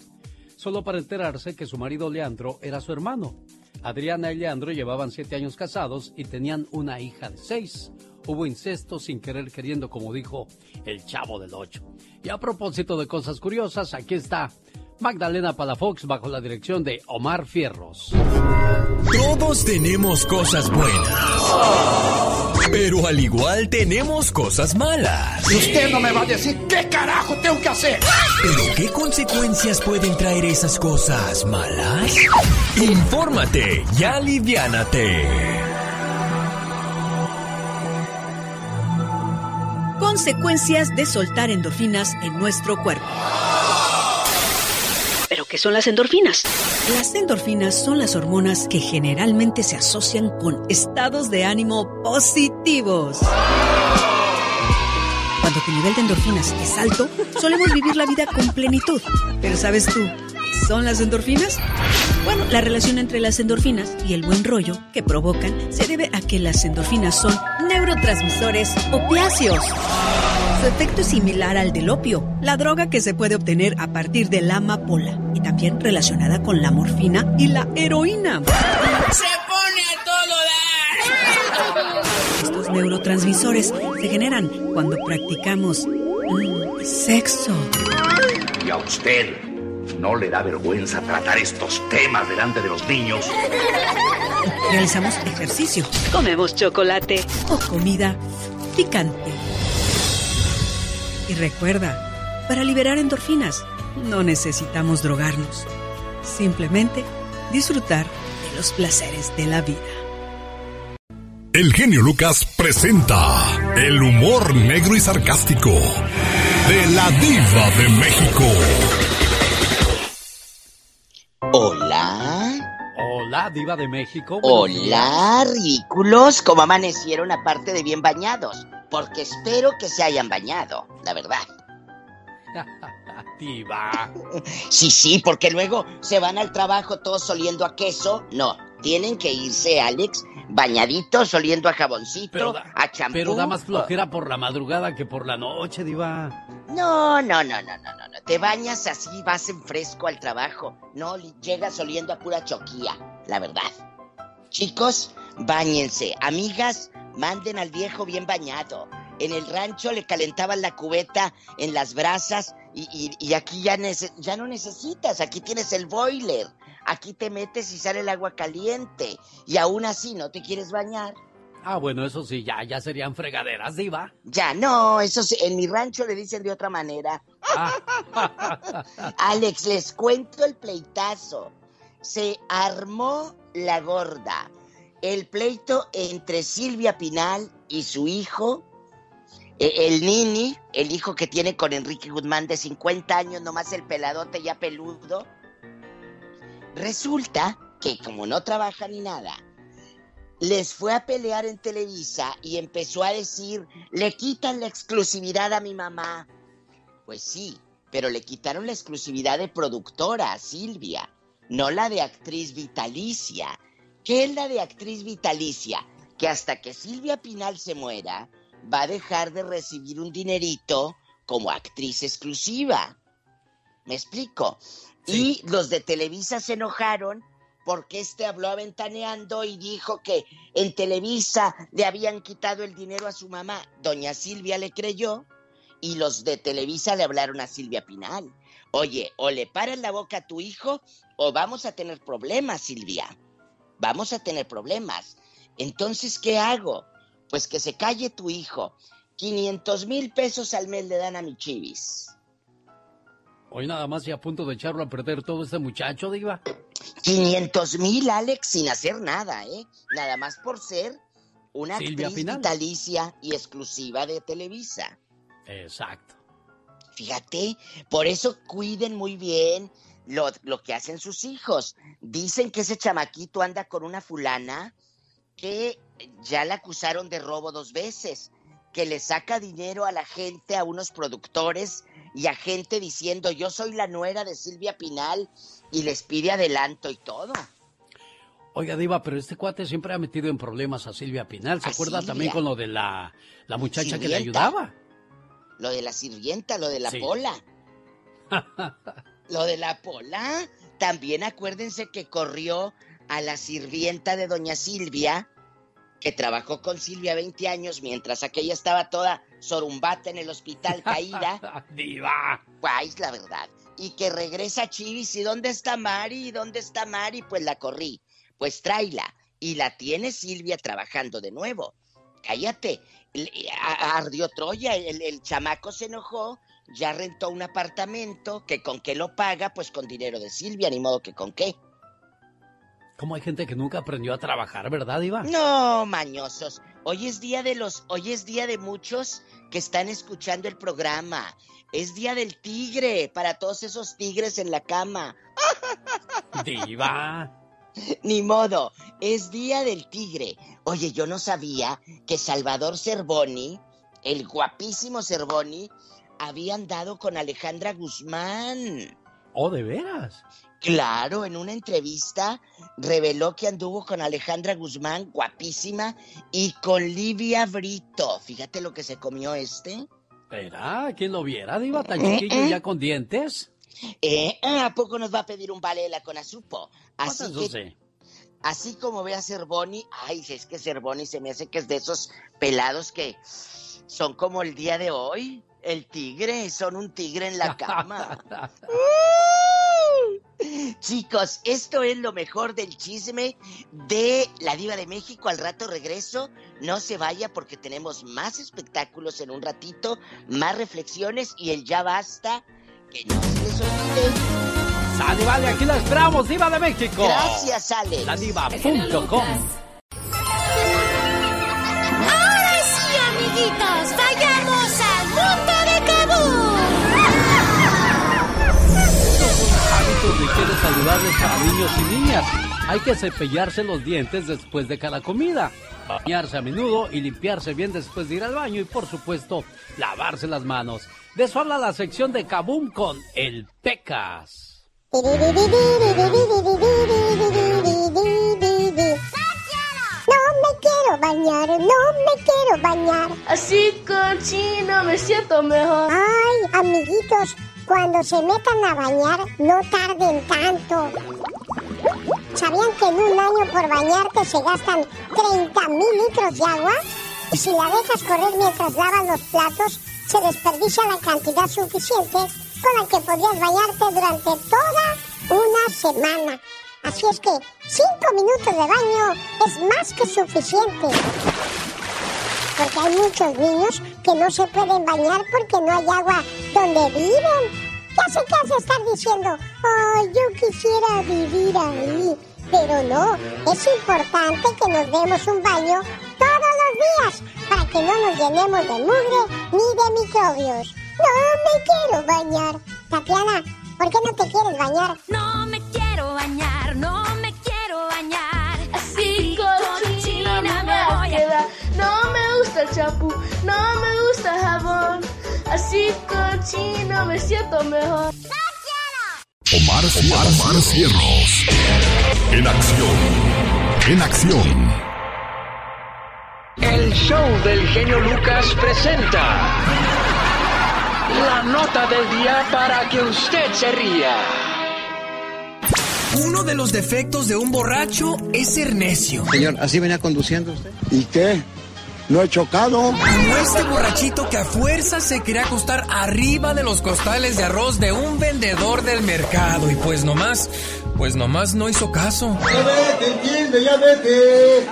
solo para enterarse que su marido Leandro era su hermano. Adriana y Leandro llevaban siete años casados y tenían una hija de seis. Hubo incesto sin querer queriendo, como dijo el chavo del ocho. Y a propósito de cosas curiosas, aquí está Magdalena Palafox bajo la dirección de Omar Fierros. Todos tenemos cosas buenas. Pero al igual tenemos cosas malas. Y usted no me va a decir qué carajo tengo que hacer. ¿Pero qué consecuencias pueden traer esas cosas malas? Infórmate y aliviánate. consecuencias de soltar endorfinas en nuestro cuerpo. ¿Pero qué son las endorfinas? Las endorfinas son las hormonas que generalmente se asocian con estados de ánimo positivos. Cuando tu nivel de endorfinas es alto, solemos vivir la vida con plenitud. Pero ¿sabes tú qué son las endorfinas? Bueno, la relación entre las endorfinas y el buen rollo que provocan se debe a que las endorfinas son neurotransmisores opiáceos. Su efecto es similar al del opio, la droga que se puede obtener a partir de la amapola y también relacionada con la morfina y la heroína. ¡Se pone a todo dar! Estos neurotransmisores se generan cuando practicamos sexo. ¿Y a usted no le da vergüenza tratar estos temas delante de los niños? Realizamos ejercicio Comemos chocolate. o comida picante. Y recuerda, para liberar endorfinas no necesitamos drogarnos, simplemente disfrutar de los placeres de la vida. El genio Lucas presenta el humor negro y sarcástico de la diva de México. Hola. Hola, diva de México. Hola, ridículos, ¿cómo amanecieron aparte de bien bañados? Porque espero que se hayan bañado, la verdad. diva. Sí, sí, porque luego se van al trabajo todos oliendo a queso. No, tienen que irse, Alex, bañaditos, oliendo a jaboncito, Pero da- a champú. Pero da más flojera por la madrugada que por la noche, diva. No, no, no, no, no, no, no. Te bañas así, vas en fresco al trabajo. No, llegas oliendo a pura choquía, la verdad. Chicos, bañense. Amigas, manden al viejo bien bañado. En el rancho le calentaban la cubeta en las brasas y, y- y aquí ya, nece- ya no necesitas. Aquí tienes el boiler. Aquí te metes y sale el agua caliente. Y aún así no te quieres bañar. Ah, bueno, eso sí, ya, ya serían fregaderas, diva. Ya, no, eso sí, en mi rancho le dicen de otra manera. Alex, les cuento el pleitazo. Se armó la gorda. El pleito entre Silvia Pinal y su hijo, eh, el Nini, el hijo que tiene con Enrique Guzmán de 50 años, nomás el peladote ya peludo. Resulta que como no trabaja ni nada, les fue a pelear en Televisa y empezó a decir, le quitan la exclusividad a mi mamá. Pues sí, pero le quitaron la exclusividad de productora a Silvia, no la de actriz vitalicia. ¿Qué es la de actriz vitalicia? Que hasta que Silvia Pinal se muera, va a dejar de recibir un dinerito como actriz exclusiva. ¿Me explico? Y los de Televisa se enojaron porque este habló aventaneando y dijo que en Televisa le habían quitado el dinero a su mamá. Doña Silvia le creyó y los de Televisa le hablaron a Silvia Pinal. Oye, o le paras la boca a tu hijo o vamos a tener problemas, Silvia. Vamos a tener problemas. Entonces, ¿qué hago? Pues que se calle tu hijo. 500 mil pesos al mes le dan a mi chivis. Hoy nada más y a punto de echarlo a perder todo este muchacho, diva. 500 mil, Alex, sin hacer nada, ¿eh? Nada más por ser una Silvia actriz Pinal. vitalicia y exclusiva de Televisa. Exacto. Fíjate, por eso cuiden muy bien lo, lo que hacen sus hijos. Dicen que ese chamaquito anda con una fulana que ya la acusaron de robo dos veces, que le saca dinero a la gente, a unos productores y a gente diciendo yo soy la nuera de Silvia Pinal y les pide adelanto y todo. Oiga, Diva, pero este cuate siempre ha metido en problemas a Silvia Pinal. ¿Se A acuerda Silvia. también con lo de la, la muchacha que le ayudaba? Lo de la sirvienta, lo de la Sí. pola. Lo de la pola. También acuérdense que corrió a la sirvienta de doña Silvia, que trabajó con Silvia 20 años mientras aquella estaba toda sorumbata en el hospital caída. Diva. Guay, es la verdad. Y que regresa Chivis. ¿Y dónde está Mari? ¿Y dónde está Mari? Pues la corrí. Pues tráela. Y la tiene Silvia trabajando de nuevo. Cállate. A- Ardió Troya. El, el chamaco se enojó. Ya rentó un apartamento. Que con qué lo paga? Pues con dinero de Silvia. Ni modo que con qué. Como hay gente que nunca aprendió a trabajar, ¿verdad, Iván? No, mañosos. Hoy es día de los, hoy es día de muchos que están escuchando el programa. Es día del tigre para todos esos tigres en la cama. Diva. Ni modo, es día del tigre. Oye, yo no sabía que Salvador Cervoni, el guapísimo Cervoni, había andado con Alejandra Guzmán. ¿Oh, de veras? Claro, en una entrevista reveló que anduvo con Alejandra Guzmán, guapísima, y con Livia Brito. Fíjate lo que se comió este. ¿Verá? ¿Quién lo viera, Diva? ¿Tan chiquillo ya con dientes? Eh, ¿A poco nos va a pedir un balela con azupo? Así que, sí. así como ve a Cervoni, ay, es que Cervoni se me hace que es de esos pelados que son como el día de hoy. El tigre, son un tigre en la cama. Chicos, esto es lo mejor del chisme de la diva de México. Al rato regreso. No se vaya porque tenemos más espectáculos en un ratito, más reflexiones y el ya basta. Que no se les olvide. Sale, vale, aquí la esperamos, Diva de México. Gracias, Alex. La diva.com. Ahora sí, amiguitos, vayamos al Hábitos de higiene saludables para niños y niñas. Hay que cepillarse los dientes después de cada comida, bañarse a menudo y limpiarse bien después de ir al baño y por supuesto lavarse las manos. De eso habla la sección de Kabum con el Pecas. No me quiero bañar, no me quiero bañar. Así cochino me siento mejor. Ay, amiguitos, cuando se metan a bañar, no tarden tanto. ¿Sabían que en un año por bañarte se gastan 30 mil litros de agua? Y si la dejas correr mientras lavas los platos, se desperdicia la cantidad suficiente con la que podrías bañarte durante toda una semana. Así es que 5 minutos de baño es más que suficiente. Porque hay muchos niños que no se pueden bañar porque no hay agua donde viven. Ya sé hace estar diciendo, ay, yo quisiera vivir ahí. Pero no, es importante que nos demos un baño todos los días para que no nos llenemos de mugre ni de microbios. No me quiero bañar. Tatiana, ¿por qué no te quieres bañar? No me quiero bañar, no me quiero bañar. Así cochina me voy a. No me gusta el champú, no Así cochino me siento mejor. Omar, Omar, Omar Cierros. En acción. En acción. El show del genio Lucas presenta la nota del día para que usted se ría. Uno de los defectos de un borracho es ser necio. Señor, ¿así venía conduciendo usted? ¿Y qué? ¿No he chocado? Como este borrachito que a fuerza se quería acostar arriba de los costales de arroz de un vendedor del mercado. Y pues nomás, pues nomás no hizo caso. Ya vete, entiende, ya vete.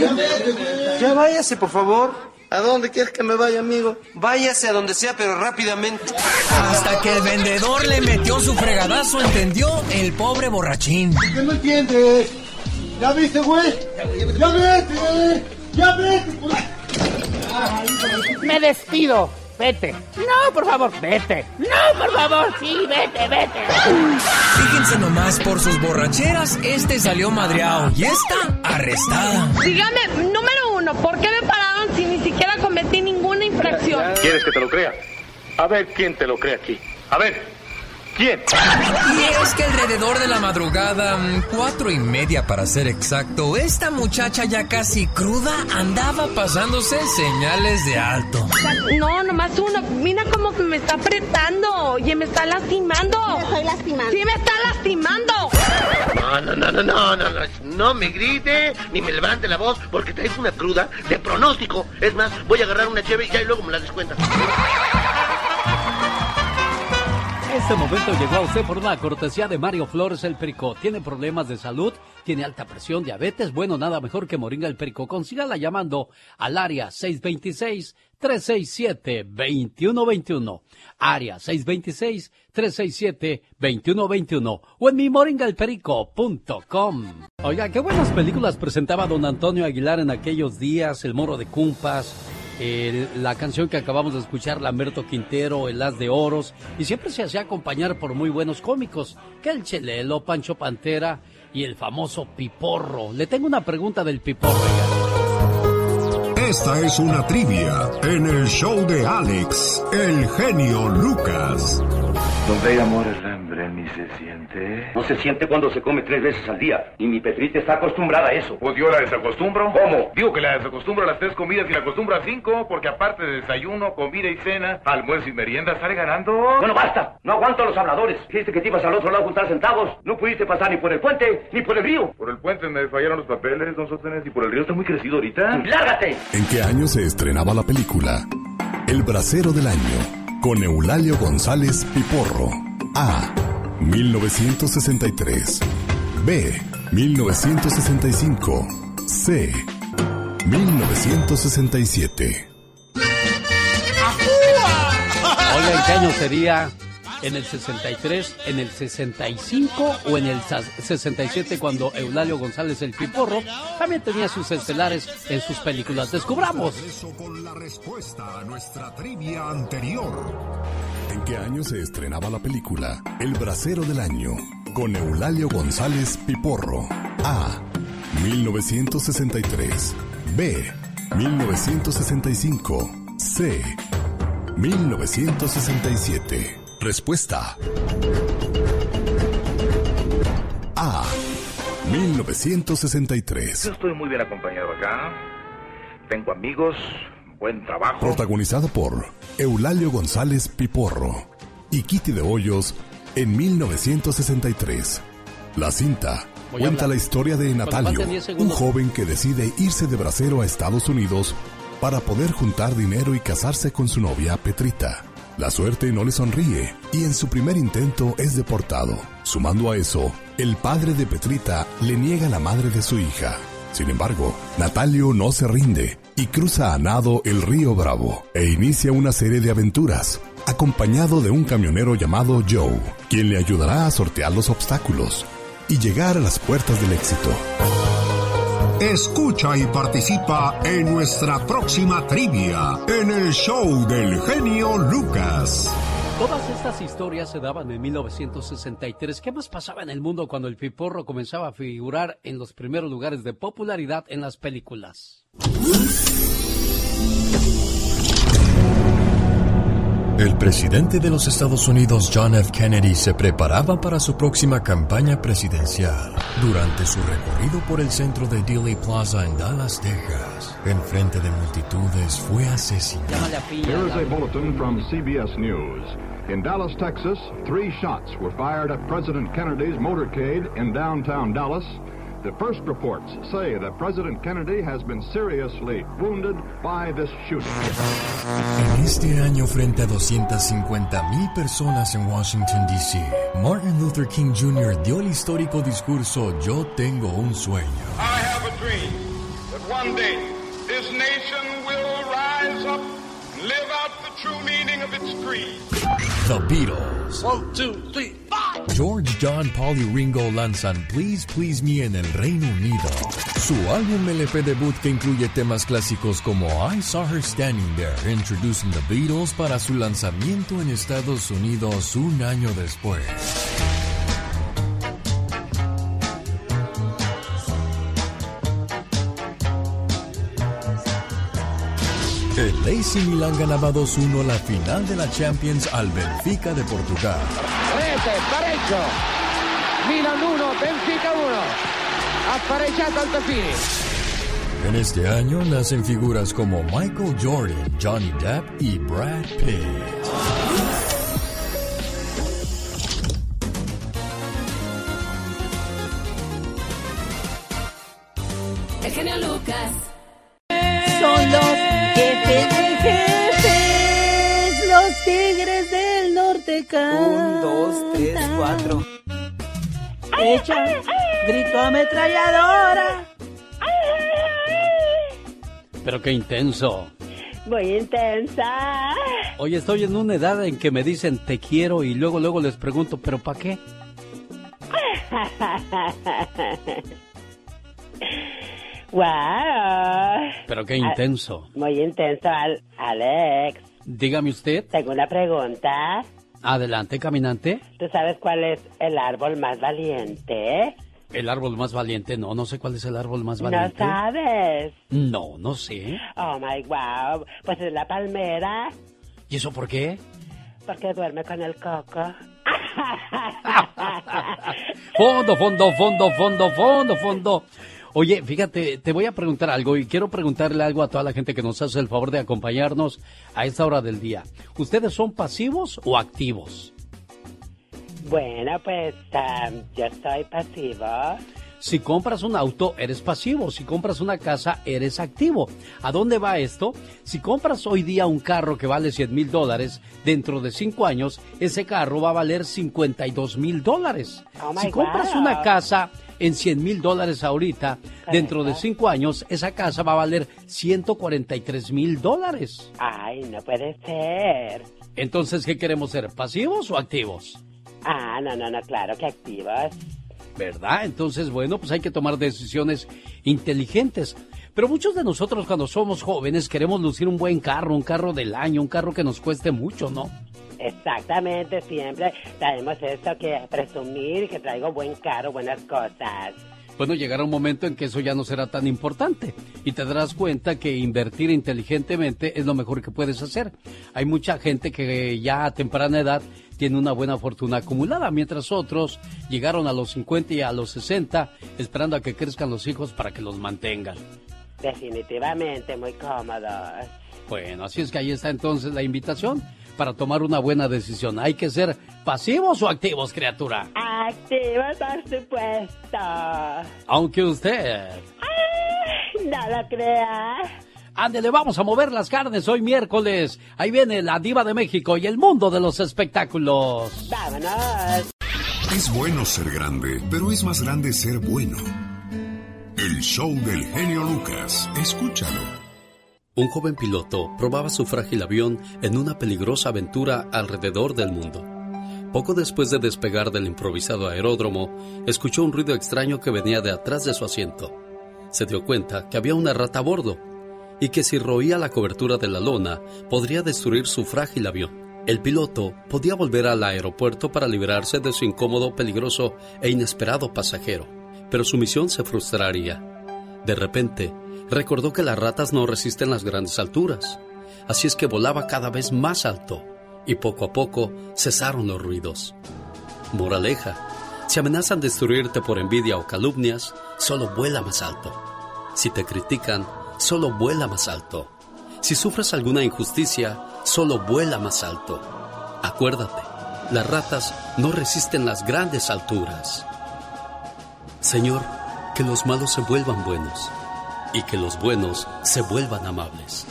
Ya vete, güey. Ya váyase, por favor. ¿A dónde quieres que me vaya, amigo? Váyase a donde sea, pero rápidamente. Hasta que el vendedor le metió su fregadazo, entendió el pobre borrachín. ¿Qué no entiendes? ¿Ya viste, güey? Ya vete. Me despido. Vete. No, por favor, vete. No, por favor, sí, vete, vete. Fíjense nomás, por sus borracheras, este salió madreado y esta arrestada. Dígame, número uno, ¿por qué me pararon si ni siquiera cometí ninguna infracción? ¿Quieres que te lo crea? A ver quién te lo cree aquí. A ver, ¿quién? Y es que alrededor de la madrugada, mm, cuatro y media para ser exacto, esta muchacha ya casi cruda andaba pasándose señales de alto. No, nomás uno. Mira cómo me está apretando. Oye, me está lastimando. Me estoy lastimando. Sí, me está lastimando. No, no, no, no, no, no, no, no me grite ni me levante la voz porque traigo una cruda de pronóstico. Es más, voy a agarrar una cheve y ya y luego me la descuenta. Este momento llegó a usted por una cortesía de Mario Flores el Perico. ¿Tiene problemas de salud? ¿Tiene alta presión, diabetes? Bueno, nada mejor que Moringa el Perico. Consígala llamando al área 626-367-2121. Área 626-367-2121. O en mi moringalperico.com. Oiga, qué buenas películas presentaba don Antonio Aguilar en aquellos días, El Moro de Cumpas, la canción que acabamos de escuchar, Lamberto Quintero, El As de Oros, y siempre se hacía acompañar por muy buenos cómicos, que el Chelelo, Pancho Pantera y el famoso Piporro. Le tengo una pregunta del Piporro. Esta es una trivia en el show de Alex, el genio Lucas. Donde hay amor el hambre ni se siente. No se siente cuando se come tres veces al día. Y mi Petrita está acostumbrada a eso. Pues yo la desacostumbro. ¿Cómo? Digo que la desacostumbro a las tres comidas y la acostumbro a cinco, porque aparte de desayuno, comida y cena, almuerzo y merienda, sale ganando. Bueno, basta. No aguanto a los habladores. Dijiste que te ibas al otro lado a juntar centavos. No pudiste pasar ni por el puente ni por el río. Por el puente me fallaron los papeles, don Sostenes, y por el río está muy crecido ahorita. ¡Lárgate! ¿En qué año se estrenaba la película? El bracero del año, con Eulalio González Piporro. A. 1963. B. 1965. C. 1967. Oiga, ¿en qué año sería? ¿En el 63, en el 65 o en el sa- 67 cuando Eulalio González el Piporro también tenía sus estelares en sus películas? Descubramos. Eso con la respuesta a nuestra trivia anterior. ¿En qué año se estrenaba la película El bracero del año con Eulalio González Piporro? A. 1963. B. 1965. C. 1967. Respuesta. A. 1963. Yo estoy muy bien acompañado acá. Tengo amigos, buen trabajo. Protagonizado por Eulalio González Piporro y Kitty de Hoyos en 1963. La cinta Voy cuenta la historia de Natalio, falten 10 un joven que decide irse de bracero a Estados Unidos para poder juntar dinero y casarse con su novia Petrita. La suerte no le sonríe y en su primer intento es deportado. Sumando a eso, el padre de Petrita le niega la madre de su hija. Sin embargo, Natalio no se rinde y cruza a nado el río Bravo e inicia una serie de aventuras, acompañado de un camionero llamado Joe, quien le ayudará a sortear los obstáculos y llegar a las puertas del éxito. Escucha y participa en nuestra próxima trivia en el show del genio Lucas. Todas estas historias se daban en 1963. ¿Qué más pasaba en el mundo cuando el Piporro comenzaba a figurar en los primeros lugares de popularidad en las películas? El presidente de los Estados Unidos, John F. Kennedy, se preparaba para su próxima campaña presidencial. Durante su recorrido por el centro de Dealey Plaza en Dallas, Texas, en frente de multitudes, fue asesinado. Here is a bulletin from CBS News. In Dallas, Texas, three shots were fired at President Kennedy's motorcade in downtown Dallas. The first reports say that President Kennedy has been seriously wounded by this shooting. En este año, frente a 250 mil personas en Washington, D.C., Martin Luther King Jr. dio el histórico discurso Yo tengo un sueño. I have a dream that one day this nation will live out the true meaning of its creed. The Beatles. One, two, three, five. George, John, Paul y Ringo lanzan Please Please Me en el Reino Unido. Su álbum LP debut que incluye temas clásicos como I Saw Her Standing There, introducing the Beatles para su lanzamiento en Estados Unidos un año después. El AC Milan ganaba 2-1 la final de la Champions al Benfica de Portugal. Rete, pareggio. Milan 1, Benfica 1. Ha pareggiato Altafini. En este año nacen figuras como Michael Jordan, Johnny Depp y Brad Pitt. El genio Lucas. Son los Un, dos, tres, cuatro. Echa grito ametralladora. Pero qué intenso. Muy intensa. Oye, estoy en una edad en que me dicen te quiero y luego luego les pregunto, ¿pero para qué? ¡Wow! Pero qué intenso. Muy intenso, Al- Alex. Dígame usted. Tengo una pregunta. Adelante, caminante. ¿Tú sabes cuál es el árbol más valiente? El árbol más valiente, no, no sé cuál es el árbol más No valiente. sabes. No, no sé. Oh my wow. Pues es la palmera. ¿Y eso por qué? Porque duerme con el coco. Fondo, fondo, fondo, fondo, fondo, fondo. Oye, fíjate, te voy a preguntar algo y quiero preguntarle algo a toda la gente que nos hace el favor de acompañarnos a esta hora del día. ¿Ustedes son pasivos o activos? Bueno, pues ah, yo soy pasivo. Si compras un auto, eres pasivo. Si compras una casa, eres activo. ¿A dónde va esto? Si compras hoy día un carro que vale 100 mil dólares, dentro de cinco años, ese carro va a valer 52 mil dólares. Oh, si compras God. una casa en 100 mil dólares ahorita, dentro de cinco años, esa casa va a valer 143 mil dólares. Ay, no puede ser. Entonces, ¿qué queremos ser? ¿Pasivos o activos? Ah, no, no, no, claro que activos. ¿Verdad? Entonces, bueno, pues hay que tomar decisiones inteligentes. Pero muchos de nosotros cuando somos jóvenes queremos lucir un buen carro, un carro del año, un carro que nos cueste mucho, ¿no? Exactamente, siempre tenemos esto que presumir, que traigo buen carro, buenas cosas. Bueno, llegará un momento en que eso ya no será tan importante y te darás cuenta que invertir inteligentemente es lo mejor que puedes hacer. Hay mucha gente que ya a temprana edad tiene una buena fortuna acumulada, mientras otros llegaron a los 50 y a los 60 esperando a que crezcan los hijos para que los mantengan. Definitivamente muy cómodos. Bueno, así es que ahí está entonces la invitación para tomar una buena decisión. ¿Hay que ser pasivos o activos, criatura? Activos, por supuesto. Aunque usted... Ay, no lo creas. Ándele, vamos a mover las carnes hoy miércoles. Ahí viene la diva de México y el mundo de los espectáculos. Vámonos. Es bueno ser grande, pero es más grande ser bueno. El show del genio Lucas. Escúchalo. Un joven piloto probaba su frágil avión en una peligrosa aventura alrededor del mundo. Poco después de despegar del improvisado aeródromo, escuchó un ruido extraño que venía de atrás de su asiento. Se dio cuenta que había una rata a bordo y que si roía la cobertura de la lona podría destruir su frágil avión. El piloto podía volver al aeropuerto para liberarse de su incómodo, peligroso e inesperado pasajero, pero su misión se frustraría. De repente, recordó que las ratas no resisten las grandes alturas, así es que volaba cada vez más alto y poco a poco cesaron los ruidos. Moraleja, si amenazan destruirte por envidia o calumnias, solo vuela más alto. Si te critican, solo vuela más alto. Si sufres alguna injusticia, solo vuela más alto. Acuérdate, las ratas no resisten las grandes alturas. Señor, que los malos se vuelvan buenos y que los buenos se vuelvan amables.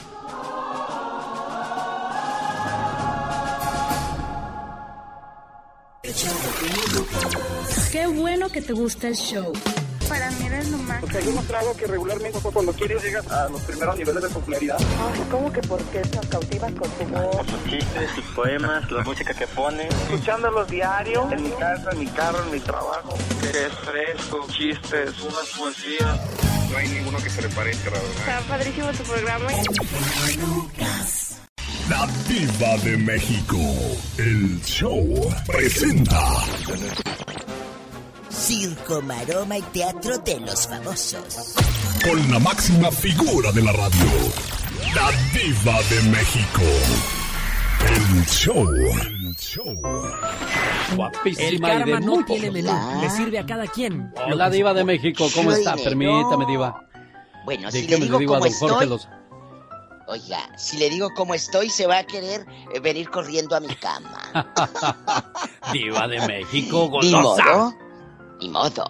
Qué bueno que te gusta el show. Para mí eres lo más. Porque hay demostrado que regularmente cuando quieres llegas a los primeros niveles de popularidad. Ay, ¿cómo que por qué nos cautivas con tu voz? Por sus chistes, sus poemas, la música que pone. Escuchándolos diario, en mi casa, en mi carro, en mi trabajo. Fresco, chistes, unas poesías. No hay ninguno que se le parezca, la verdad. Está padrísimo tu programa. La diva de México. El show presenta. Circo, maroma y teatro de los famosos. Con la máxima figura de la radio. La diva de México. El show. El show. Guapísima El y de karma no muy tiene menú, popular. le sirve a cada quien. Hola, diva de México, ¿cómo está? de- Permítame, diva. Bueno, si le digo cómo estoy, Los- oiga, si le digo cómo estoy, se va a querer eh, venir corriendo a mi cama. Diva de México, Ni golosa. Ni modo.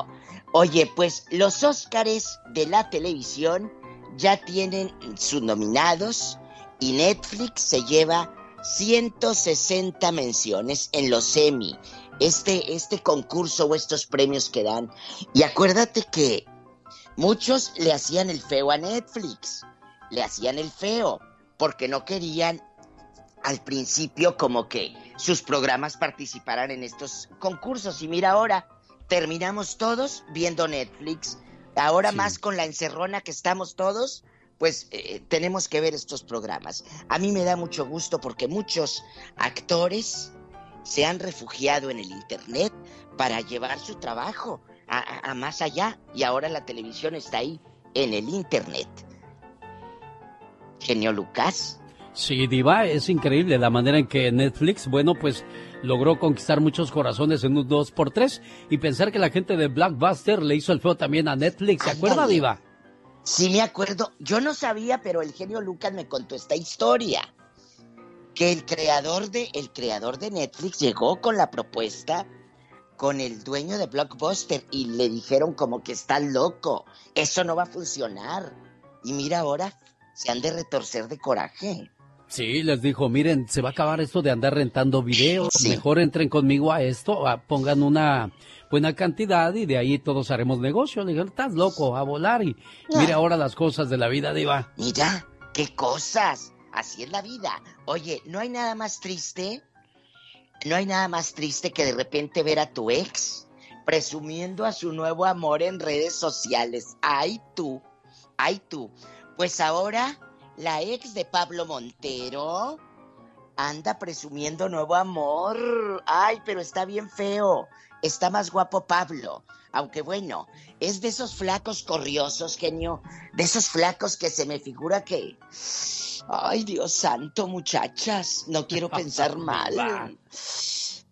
Oye, pues los Óscares de la televisión ya tienen sus nominados y Netflix se lleva 160 menciones en los Emmy, este, este concurso o estos premios que dan. Y acuérdate que muchos le hacían el feo a Netflix, le hacían el feo, porque no querían al principio como que sus programas participaran en estos concursos. Y mira ahora, terminamos todos viendo Netflix. Ahora más con la encerrona que estamos todos, pues eh, tenemos que ver estos programas. A mí me da mucho gusto porque muchos actores se han refugiado en el Internet para llevar su trabajo a, a más allá y ahora la televisión está ahí en el Internet. Genio Lucas. Sí, Diva, es increíble la manera en que Netflix, bueno, pues logró conquistar muchos corazones en un 2x3 y pensar que la gente de Blackbuster le hizo el feo también a Netflix. ¿Se acuerda, Diva? Sí, me acuerdo. Yo no sabía, pero el genio Lucas me contó esta historia. Que el creador de, el creador de Netflix llegó con la propuesta con el dueño de Blockbuster y le dijeron como que está loco, eso no va a funcionar. Y mira ahora, se han de retorcer de coraje. Sí, les dijo, miren, se va a acabar esto de andar rentando videos, mejor entren conmigo a esto, pongan una buena cantidad y de ahí todos haremos negocio. Le dijeron, estás loco, a volar y mira ahora las cosas de la vida, Diva. Mira, qué cosas, así es la vida. Oye, ¿no hay nada más triste? ¿No hay nada más triste que de repente ver a tu ex presumiendo a su nuevo amor en redes sociales? Ay tú, ay tú. Pues ahora la ex de Pablo Montero anda presumiendo nuevo amor. Ay, pero está bien feo. Está más guapo Pablo. Aunque bueno, es de esos flacos corriosos, genio. De esos flacos que se me figura que... Ay, Dios santo, muchachas. No quiero pensar mal.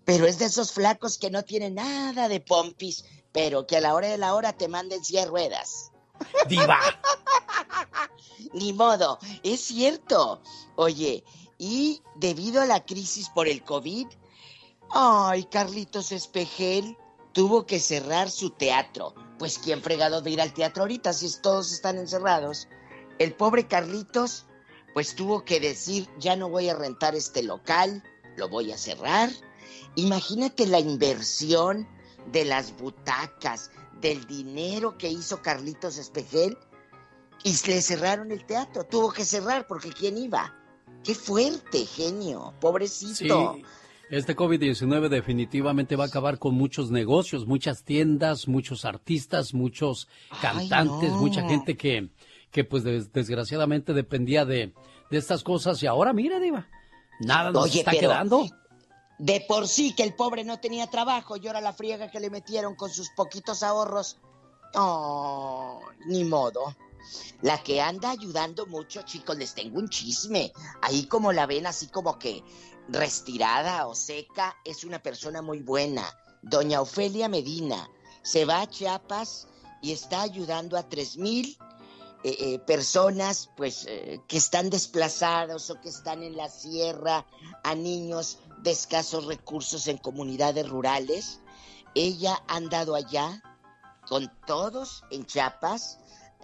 Pero es de esos flacos que no tienen nada de pompis, pero que a la hora de la hora te manden silla de ruedas. Diva. Ni modo, es cierto. Oye, y debido a la crisis por el COVID, ay, Carlitos Espejel tuvo que cerrar su teatro. Pues quién fregado de ir al teatro ahorita si todos están encerrados. El pobre Carlitos, pues tuvo que decir, ya no voy a rentar este local, lo voy a cerrar. Imagínate la inversión de las butacas, del dinero que hizo Carlitos Espejel y le cerraron el teatro. Tuvo que cerrar porque ¿quién iba? Qué fuerte, genio, pobrecito. Sí. Este COVID-19 definitivamente va a acabar con muchos negocios, muchas tiendas, muchos artistas, muchos cantantes, mucha gente que, que pues desgraciadamente dependía de, de, estas cosas y ahora mira, Diva, nada nos está quedando. De por sí que el pobre no tenía trabajo y ahora la friega que le metieron con sus poquitos ahorros. Oh, ni modo. La que anda ayudando mucho, chicos, les tengo un chisme. Ahí como la ven así como que restirada o seca, es una persona muy buena. Doña Ofelia Medina se va a Chiapas y está ayudando a tres mil eh, eh, personas pues eh, que están desplazados o que están en la sierra, a niños de escasos recursos en comunidades rurales. Ella ha andado allá con todos en Chiapas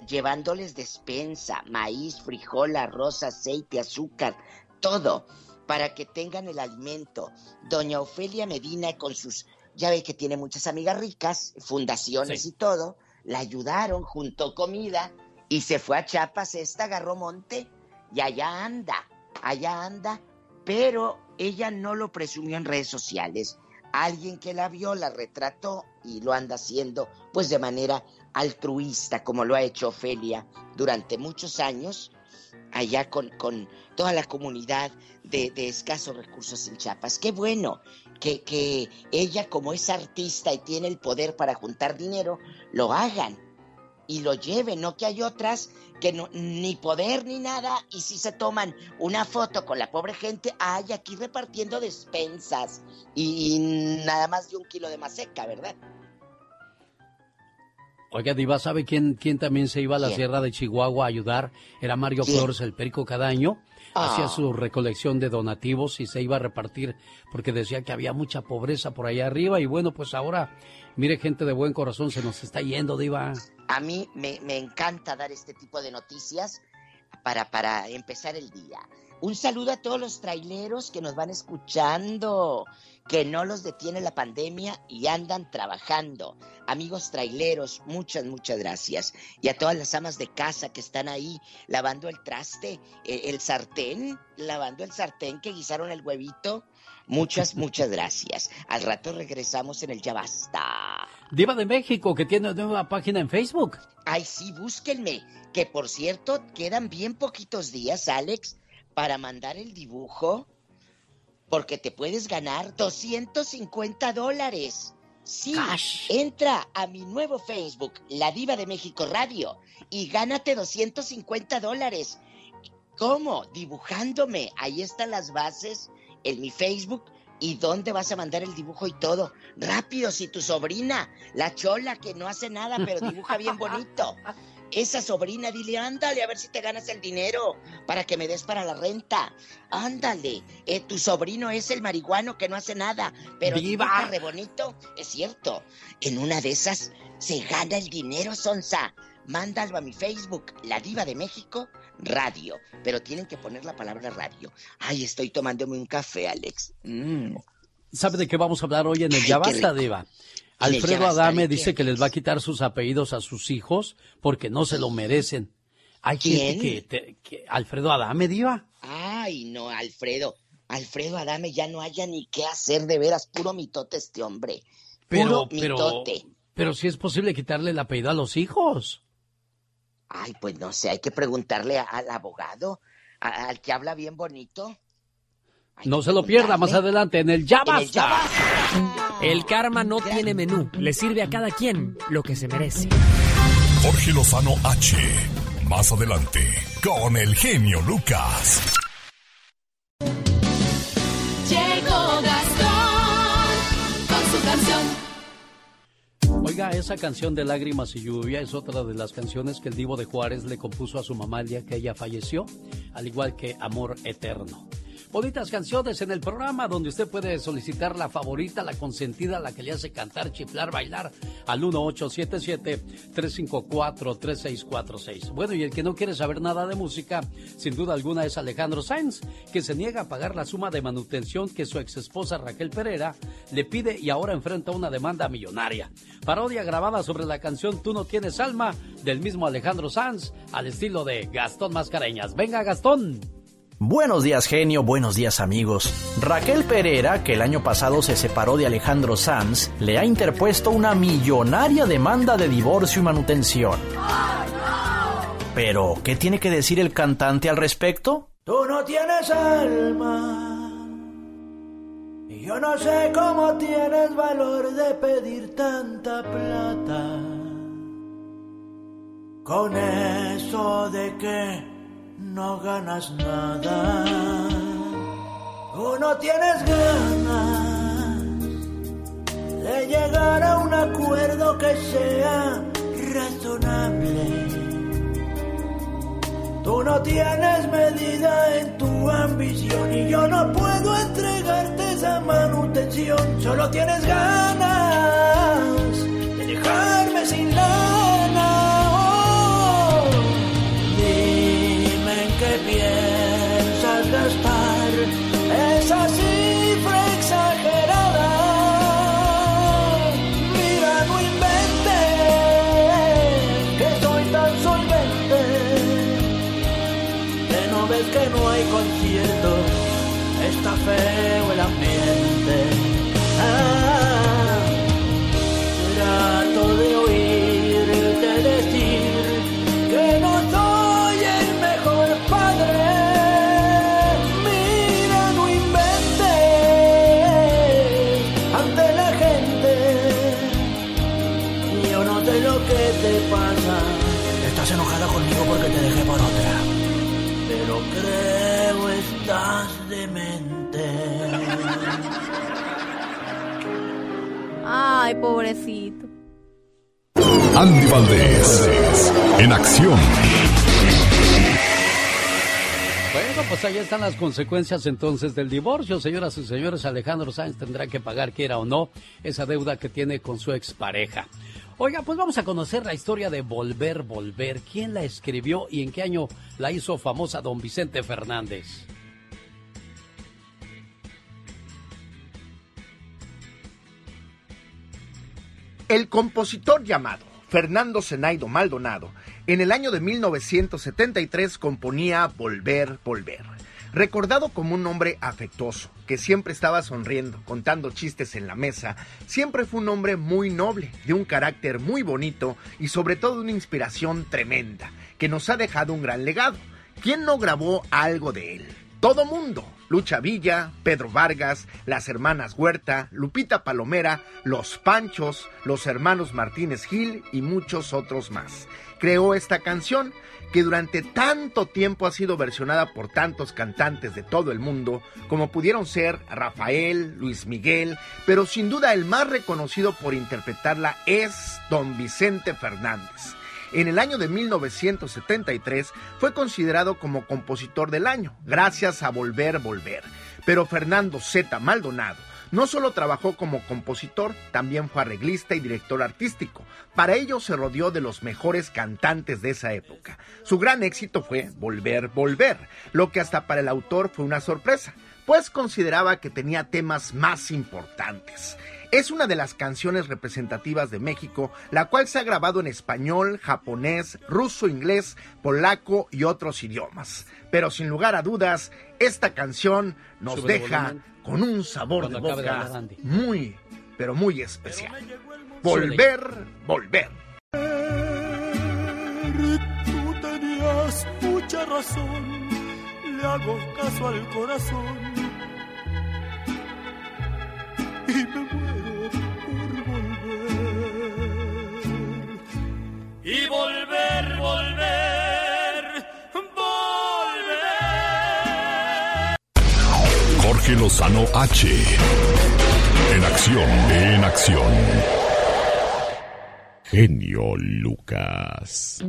llevándoles despensa, maíz, frijol, arroz, aceite, azúcar, todo, para que tengan el alimento. Doña Ofelia Medina con sus, ya ve que tiene muchas amigas ricas, fundaciones y todo, la ayudaron, juntó comida y se fue a Chiapas, esta agarró monte y allá anda, allá anda, pero ella no lo presumió en redes sociales. Alguien que la vio la retrató y lo anda haciendo pues de manera altruista como lo ha hecho Ofelia durante muchos años allá con, con toda la comunidad de, de, escasos recursos en Chiapas. Qué bueno que, que ella como es artista y tiene el poder para juntar dinero, lo hagan y lo lleven, no que hay otras que no, ni poder ni nada y si se toman una foto con la pobre gente, hay aquí repartiendo despensas y, y nada más de un kilo de maseca, ¿verdad? Oiga, Diva, ¿sabe quién, quién también se iba a la ¿Quién? Sierra de Chihuahua a ayudar? Era Mario ¿Quién? Flores, el perico, cada año. Ah. Hacía su recolección de donativos y se iba a repartir porque decía que había mucha pobreza por allá arriba. Y bueno, pues ahora, mire, gente de buen corazón se nos está yendo, Diva. A mí me, me encanta dar este tipo de noticias para, para empezar el día. Un saludo a todos los traileros que nos van escuchando, que no los detiene la pandemia y andan trabajando. Amigos traileros, muchas, muchas gracias. Y a todas las amas de casa que están ahí lavando el traste, eh, el sartén, lavando el sartén que guisaron el huevito. Muchas, muchas gracias. Al rato regresamos en el Ya Basta. Diva de México, que tiene nueva página en Facebook. Ay, sí, búsquenme. Que por cierto, quedan bien poquitos días, Alex, para mandar el dibujo porque te puedes ganar 250 dólares. Sí, entra a mi nuevo Facebook, La Diva de México Radio, y gánate 250 dólares. ¿Cómo? Dibujándome. Ahí están las bases en mi Facebook y dónde vas a mandar el dibujo y todo. Rápido, si tu sobrina, la chola que no hace nada, pero dibuja bien bonito, esa sobrina, dile, ándale, a ver si te ganas el dinero para que me des para la renta. Ándale, eh, tu sobrino es el marihuano que no hace nada, pero dibuja re bonito. Es cierto, en una de esas se gana el dinero, Sonsa. Mándalo a mi Facebook, La Diva de México, radio. Pero tienen que poner la palabra radio. Ay, estoy tomándome un café, Alex. Mm. ¿Sabe de qué vamos a hablar hoy en el Ya Basta, Diva? Alfredo Adame dice que les va a quitar sus apellidos a sus hijos porque no se lo merecen. Hay ¿Quién? gente que, Alfredo Adame, diva. Ay, no, Alfredo. Alfredo Adame ya no haya ni qué hacer de veras, puro mitote este hombre. Pero, puro pero, mitote. pero si es posible quitarle el apellido a los hijos. Ay, pues no sé, hay que preguntarle a- al abogado, a- al que habla bien bonito. No se lo pierda más adelante en el Ya En el Ya Basta. El karma no tiene menú. Le sirve a cada quien lo que se merece. Jorge Lozano H. Más adelante, con el genio Lucas. Oiga, esa canción de Lágrimas y Lluvia es otra de las canciones que el Divo de Juárez le compuso a su mamá el día que ella falleció, al igual que Amor Eterno. Bonitas canciones en el programa donde usted puede solicitar la favorita, la consentida, la que le hace cantar, chiflar, bailar al 1877-354-3646. Bueno, y el que no quiere saber nada de música, sin duda alguna es Alejandro Sainz, que se niega a pagar la suma de manutención que su ex esposa Raquel Pereira le pide y ahora enfrenta una demanda millonaria. Parodia grabada sobre la canción Tú no tienes alma del mismo Alejandro Sanz al estilo de Gastón Mascareñas. Venga Gastón. Buenos días genio, buenos días amigos. Raquel Pereira, que el año pasado se separó de Alejandro Sanz, le ha interpuesto una millonaria demanda de divorcio y manutención. Pero, ¿qué tiene que decir el cantante al respecto? Tú no tienes alma. Y yo no sé cómo tienes valor de pedir tanta plata. Con eso de que no ganas nada. Tú no tienes ganas de llegar a un acuerdo que sea razonable. Tú no tienes medida en tu ambición y yo no puedo entregarte esa manutención. Solo tienes ganas de dejarme sin lana. Ay, pobrecito. Andy Valdés, en acción. Bueno, pues ahí están las consecuencias entonces del divorcio. Señoras y señores, Alejandro Sáenz tendrá que pagar, quiera o no, esa deuda que tiene con su expareja. Oiga, pues vamos a conocer la historia de Volver, Volver. ¿Quién la escribió y en qué año la hizo famosa don Vicente Fernández? El compositor llamado Fernando Zenaido Maldonado en el año de 1973 componía Volver, Volver. Recordado como un hombre afectuoso, que siempre estaba sonriendo, contando chistes en la mesa, siempre fue un hombre muy noble, de un carácter muy bonito y sobre todo una inspiración tremenda, que nos ha dejado un gran legado. ¿Quién no grabó algo de él? Todo mundo. Lucha Villa, Pedro Vargas, las hermanas Huerta, Lupita Palomera, Los Panchos, los hermanos Martínez Gil y muchos otros más. Creó esta canción que durante tanto tiempo ha sido versionada por tantos cantantes de todo el mundo, como pudieron ser Rafael, Luis Miguel, pero sin duda el más reconocido por interpretarla es Don Vicente Fernández. En el año de 1973 fue considerado como compositor del año, gracias a Volver, Volver. Pero Fernando Z. Maldonado no solo trabajó como compositor, también fue arreglista y director artístico. Para ello se rodeó de los mejores cantantes de esa época. Su gran éxito fue Volver, Volver, lo que hasta para el autor fue una sorpresa, pues consideraba que tenía temas más importantes. Es una de las canciones representativas de México, la cual se ha grabado en español, japonés, ruso, inglés, polaco y otros idiomas. Pero sin lugar a dudas, esta canción nos deja con un sabor de boca muy, pero muy especial. Volver, volver. Tú tenías mucha razón, le hago caso al corazón y me Y volver, volver, volver. Jorge Lozano H. En acción, en acción. Genio Lucas.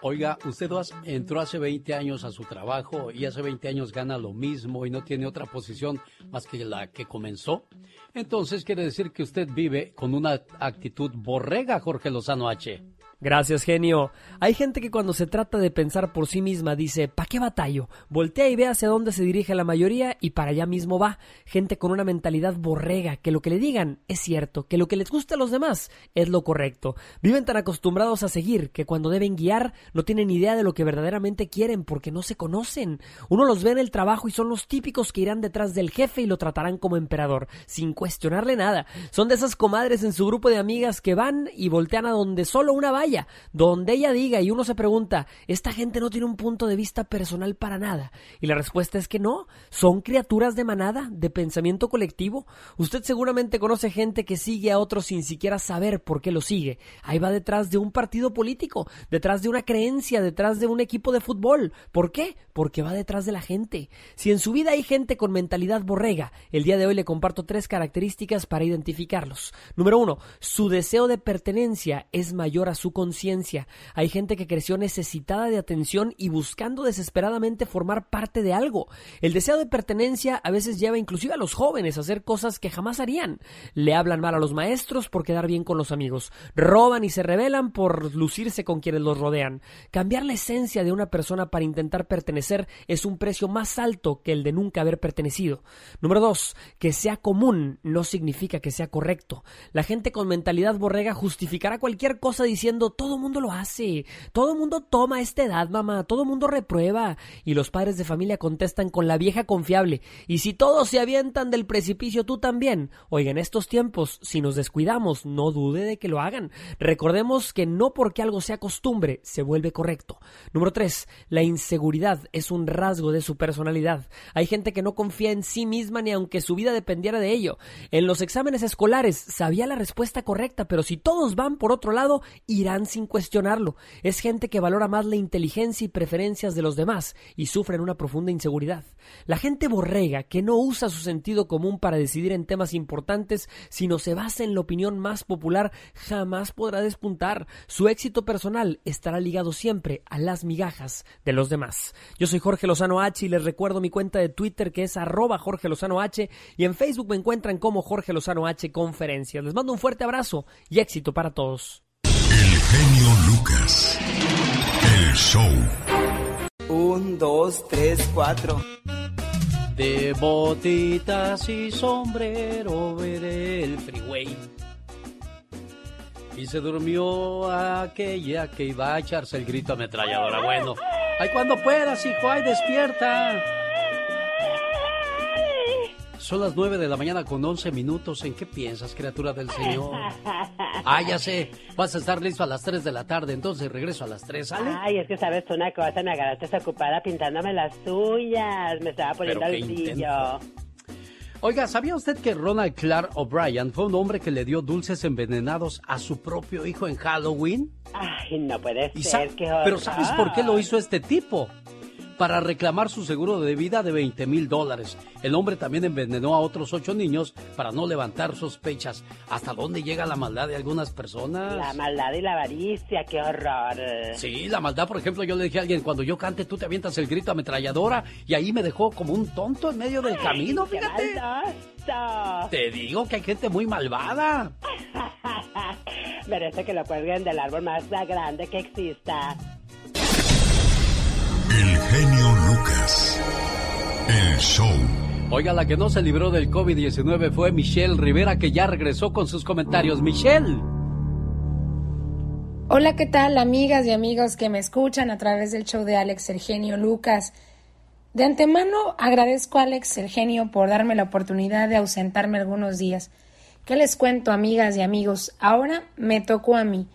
Oiga, usted entró hace 20 años a su trabajo y hace 20 años gana lo mismo y no tiene otra posición más que la que comenzó. Entonces quiere decir que usted vive con una actitud borrega, Jorge Lozano H. Gracias, genio. Hay gente que cuando se trata de pensar por sí misma dice, ¿pa' qué batallo? Voltea y ve hacia dónde se dirige la mayoría y para allá mismo va. Gente con una mentalidad borrega, que lo que le digan es cierto, que lo que les gusta a los demás es lo correcto. Viven tan acostumbrados a seguir que cuando deben guiar no tienen idea de lo que verdaderamente quieren porque no se conocen. Uno los ve en el trabajo y son los típicos que irán detrás del jefe y lo tratarán como emperador, sin cuestionarle nada. Son de esas comadres en su grupo de amigas que van y voltean a donde solo una vaya donde ella diga y uno se pregunta, esta gente no tiene un punto de vista personal para nada. Y la respuesta es que no, son criaturas de manada, de pensamiento colectivo. Usted seguramente conoce gente que sigue a otros sin siquiera saber por qué lo sigue. Ahí va detrás de un partido político, detrás de una creencia, detrás de un equipo de fútbol. ¿Por qué? Porque va detrás de la gente. Si en su vida hay gente con mentalidad borrega, el día de hoy le comparto tres características para identificarlos. Número uno, su deseo de pertenencia es mayor a su conciencia. Hay gente que creció necesitada de atención y buscando desesperadamente formar parte de algo. El deseo de pertenencia a veces lleva inclusive a los jóvenes a hacer cosas que jamás harían. Le hablan mal a los maestros por quedar bien con los amigos. Roban y se rebelan por lucirse con quienes los rodean. Cambiar la esencia de una persona para intentar pertenecer es un precio más alto que el de nunca haber pertenecido. Número dos, que sea común no significa que sea correcto. La gente con mentalidad borrega justificará cualquier cosa diciendo todo mundo lo hace, todo mundo toma esta edad, mamá, todo mundo reprueba. Y los padres de familia contestan con la vieja confiable, y si todos se avientan del precipicio, tú también. Oiga, en estos tiempos, si nos descuidamos, no dude de que lo hagan. Recordemos que no porque algo sea costumbre, se vuelve correcto. Número 3. La inseguridad es un rasgo de su personalidad. Hay gente que no confía en sí misma ni aunque su vida dependiera de ello. En los exámenes escolares sabía la respuesta correcta, pero si todos van por otro lado, sin cuestionarlo. Es gente que valora más la inteligencia y preferencias de los demás y sufren una profunda inseguridad. La gente borrega que no usa su sentido común para decidir en temas importantes, sino se basa en la opinión más popular, jamás podrá despuntar. Su éxito personal estará ligado siempre a las migajas de los demás. Yo soy Jorge Lozano H y les recuerdo mi cuenta de Twitter que es arroba Jorge Lozano H y en Facebook me encuentran como Jorge Lozano H Conferencias. Les mando un fuerte abrazo y éxito para todos. Genio Lucas. El show. Un, dos, tres, cuatro. De botitas y sombrero veré el freeway. Y se durmió aquella que iba a echarse el grito ametralladora. Bueno, ay, cuando puedas, hijo, ay, despierta. Son las 9 de la mañana con 11 minutos. ¿En qué piensas, criatura del Señor? Ah, ya sé. Vas a estar listo a las 3 de la tarde, entonces regreso a las 3, ¿sale? Ay, es que sabes una cosa, me agarraste ocupada pintándome las uñas. Me estaba poniendo el brillo. Oiga, ¿sabía usted que Ronald Clark O'Brien fue un hombre que le dio dulces envenenados a su propio hijo en Halloween? Ay, no puede Y sa- ser, qué Pero. ¿sabes por qué lo hizo este tipo? Para reclamar su seguro de vida de 20 mil dólares. El hombre también envenenó a otros ocho niños para no levantar sospechas. ¿Hasta dónde llega la maldad de algunas personas? La maldad y la avaricia, qué horror. Sí, la maldad, por ejemplo, yo le dije a alguien, cuando yo cante tú te avientas el grito ametralladora y ahí me dejó como un tonto en medio del camino, qué fíjate. maldoso. Te digo que hay gente muy malvada. Merece que lo cuelguen del árbol más grande que exista. Genio Lucas. El show. Oiga, la que no se libró del COVID-19 fue Michelle Rivera, que ya regresó con sus comentarios. Michelle. Hola, ¿qué tal amigas y amigos que me escuchan a través del show de Alex Sergenio Lucas? De antemano agradezco a Alex Sergenio por darme la oportunidad de ausentarme algunos días. ¿Qué les cuento, amigas y amigos? Ahora me tocó a mí.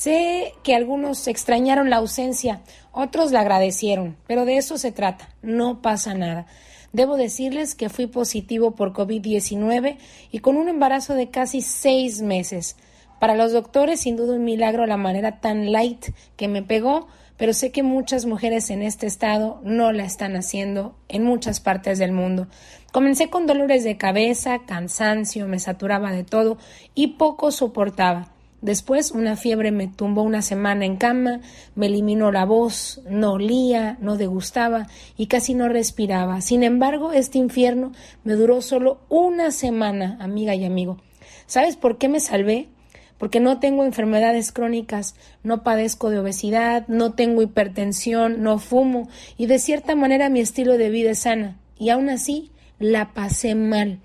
Sé que algunos extrañaron la ausencia, otros la agradecieron, pero de eso se trata, no pasa nada. Debo decirles que fui positivo por COVID-19 y con un embarazo de casi seis meses. Para los doctores, sin duda un milagro la manera tan light que me pegó, pero sé que muchas mujeres en este estado no la están haciendo en muchas partes del mundo. Comencé con dolores de cabeza, cansancio, me saturaba de todo y poco soportaba. Después una fiebre me tumbó una semana en cama, me eliminó la voz, no olía, no degustaba y casi no respiraba. Sin embargo, este infierno me duró solo una semana, amiga y amigo. ¿Sabes por qué me salvé? Porque no tengo enfermedades crónicas, no padezco de obesidad, no tengo hipertensión, no fumo y de cierta manera mi estilo de vida es sana. Y aún así la pasé mal.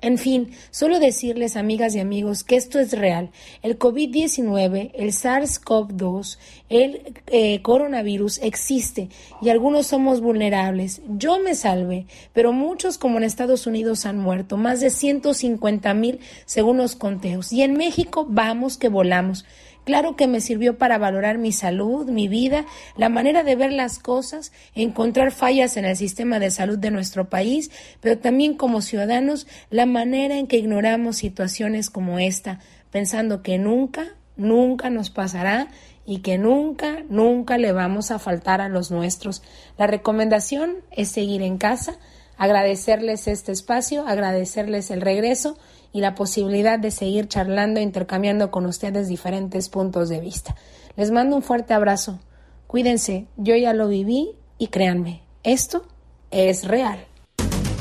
En fin, solo decirles, amigas y amigos, que esto es real. El COVID-19, el SARS-CoV-2, el eh, coronavirus existe y algunos somos vulnerables. Yo me salvé, pero muchos, como en Estados Unidos, han muerto. Más de 150 mil según los conteos. Y en México vamos que volamos. Claro que me sirvió para valorar mi salud, mi vida, la manera de ver las cosas, encontrar fallas en el sistema de salud de nuestro país, pero también como ciudadanos la manera en que ignoramos situaciones como esta, pensando que nunca, nunca nos pasará y que nunca, nunca le vamos a faltar a los nuestros. La recomendación es seguir en casa, agradecerles este espacio, agradecerles el regreso y la posibilidad de seguir charlando e intercambiando con ustedes diferentes puntos de vista. Les mando un fuerte abrazo. Cuídense, yo ya lo viví y créanme, esto es real.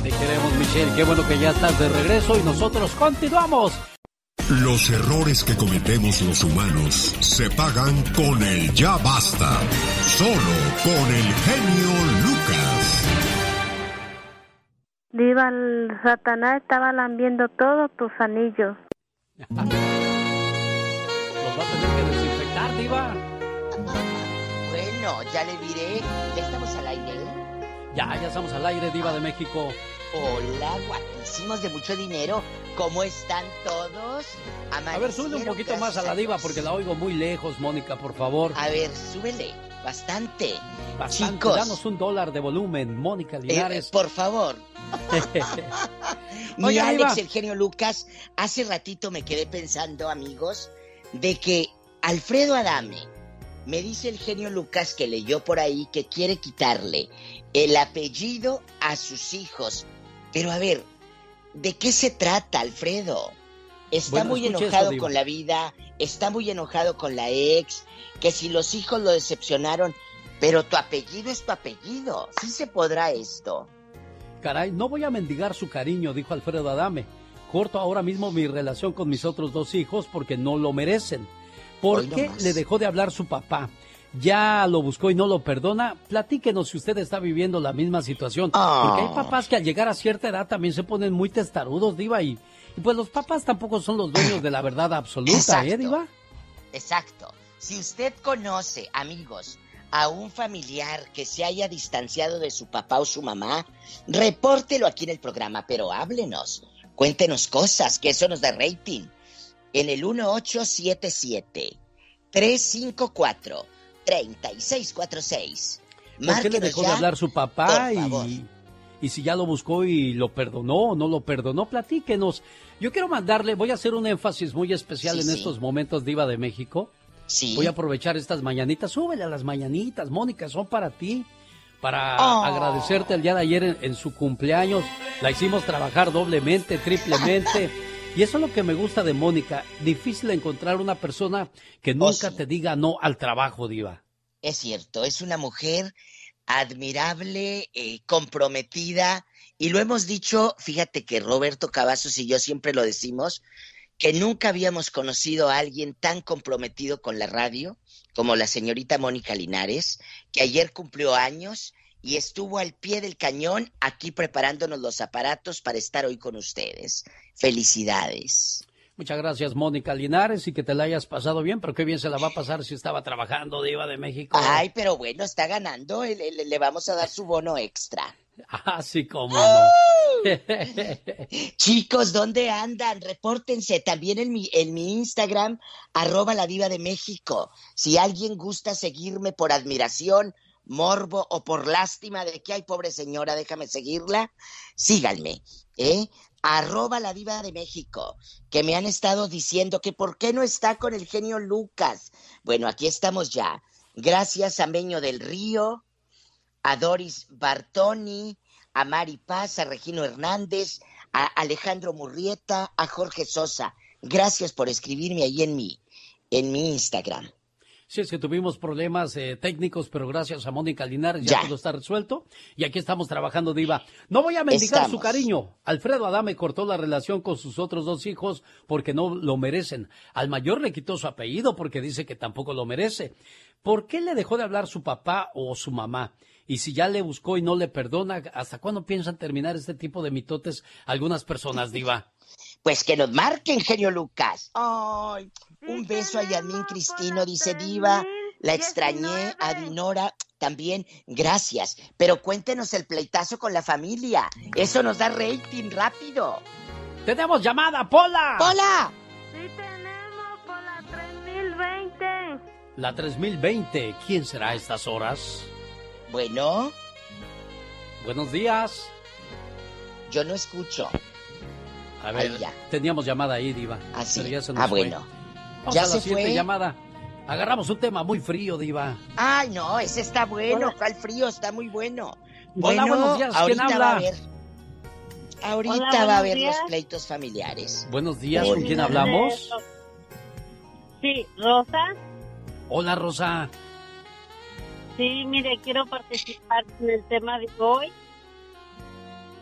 Te queremos, Michelle. Qué bueno que ya estás de regreso y nosotros continuamos. Los errores que cometemos los humanos se pagan con el ya basta. Solo con el genio Diva, el Satanás estaba lambiendo todos tus anillos. Los va a tener que desinfectar, Diva. Bueno, ya le diré. ¿Ya estamos al aire? Ya, ya estamos al aire, Diva de México. Hola, guapísimos de mucho dinero. ¿Cómo están todos? A ver, sube un poquito más a la Diva porque la oigo muy lejos, Mónica, por favor. A ver, súbele. Bastante. Bastante. Chicos. Danos un dólar de volumen, Mónica Linares. Eh, por favor. Mi Oiga, Alex, el genio Lucas, hace ratito me quedé pensando, amigos, de que Alfredo Adame, me dice el genio Lucas que leyó por ahí que quiere quitarle el apellido a sus hijos. Pero a ver, ¿de qué se trata, Alfredo? Está Bueno, muy enojado con la vida, está muy enojado con la ex, que si los hijos lo decepcionaron, pero tu apellido es tu apellido. ¿Sí se podrá esto? Caray, no voy a mendigar su cariño, dijo Alfredo Adame. Corto ahora mismo mi relación con mis otros dos hijos porque no lo merecen. ¿Por qué le dejó de hablar su papá? ¿Ya lo buscó y no lo perdona? Platíquenos si usted está viviendo la misma situación. Porque hay papás que al llegar a cierta edad también se ponen muy testarudos, Diva, y, y pues los papás tampoco son los dueños de la verdad absoluta, ¿eh. Diva? Exacto. Si usted conoce, amigos, a un familiar que se haya distanciado de su papá o su mamá, repórtelo aquí en el programa, pero háblenos. Cuéntenos cosas, que eso nos da rating. En el 1877 354 3646. ¿Por qué le dejó de hablar su papá y, y si ya lo buscó y lo perdonó o no lo perdonó? Platíquenos. Yo quiero mandarle, voy a hacer un énfasis muy especial en estos momentos, Diva de México. Sí. Voy a aprovechar estas mañanitas. Súbele a las mañanitas, Mónica, son para ti. Para Oh. agradecerte el día de ayer en, en su cumpleaños. La hicimos trabajar doblemente, triplemente. Y eso es lo que me gusta de Mónica. Difícil encontrar una persona que nunca te diga no al trabajo, Diva. Es cierto, es una mujer admirable, eh, comprometida, y lo hemos dicho, fíjate que Roberto Cavazos y yo siempre lo decimos, que nunca habíamos conocido a alguien tan comprometido con la radio como la señorita Mónica Linares, que ayer cumplió años y estuvo al pie del cañón aquí preparándonos los aparatos para estar hoy con ustedes. Felicidades. Muchas gracias, Mónica Linares, y que te la hayas pasado bien, pero qué bien se la va a pasar si estaba trabajando Diva de México. Ay, pero bueno, está ganando, le, le- le vamos a dar su bono extra. Así como no. Chicos, ¿dónde andan? Repórtense también en mi, en mi Instagram, arroba la diva de México. Si alguien gusta seguirme por admiración, morbo o por lástima de que hay pobre señora, déjame seguirla, síganme, ¿eh? Arroba la diva de México, que me han estado diciendo que por qué no está con el genio Lucas. Bueno, aquí estamos ya. Gracias a Meño del Río, a Doris Bartoni, a Mari Paz, a Regino Hernández, a Alejandro Murrieta, a Jorge Sosa. Gracias por escribirme ahí en mi, en mi Instagram. Sí, es que tuvimos problemas eh, técnicos, pero gracias a Mónica Linares ya, Ya. todo está resuelto. Y aquí estamos trabajando, Diva. No voy a mendigar su Estamos. cariño. Alfredo Adame cortó la relación con sus otros dos hijos porque no lo merecen. Al mayor le quitó su apellido porque dice que tampoco lo merece. ¿Por qué le dejó de hablar su papá o su mamá? Y si ya le buscó y no le perdona, ¿hasta cuándo piensan terminar este tipo de mitotes algunas personas, Diva? Pues que nos marquen, genio Lucas. Ay, un beso a Yasmín Cristino, dice Diva. La extrañé, a Dinora también. Gracias. Pero cuéntenos el pleitazo con la familia. Eso nos da rating rápido. ¡Tenemos llamada, Pola! ¡Pola! Sí tenemos por la 3020. La 3020, ¿quién será a estas horas? Bueno, Buenos días. yo no escucho. A ver, Ahí ya. teníamos llamada ahí, Diva. Ah, sí. pero ya se nos Ah, fue. Vamos ¿Ya a la se siguiente fue? llamada. Agarramos un tema muy frío, Diva. Ay, no, ese está bueno. ¿Cuál frío? Está muy bueno. Hola, Bueno, buenos días. ¿Quién ahorita habla? va a haber. Ahorita Hola, va a haber días. los pleitos familiares. Buenos días, ¿con quién hablamos? Sí, Rosa. Hola, Rosa. Sí, mire, quiero participar en el tema de hoy.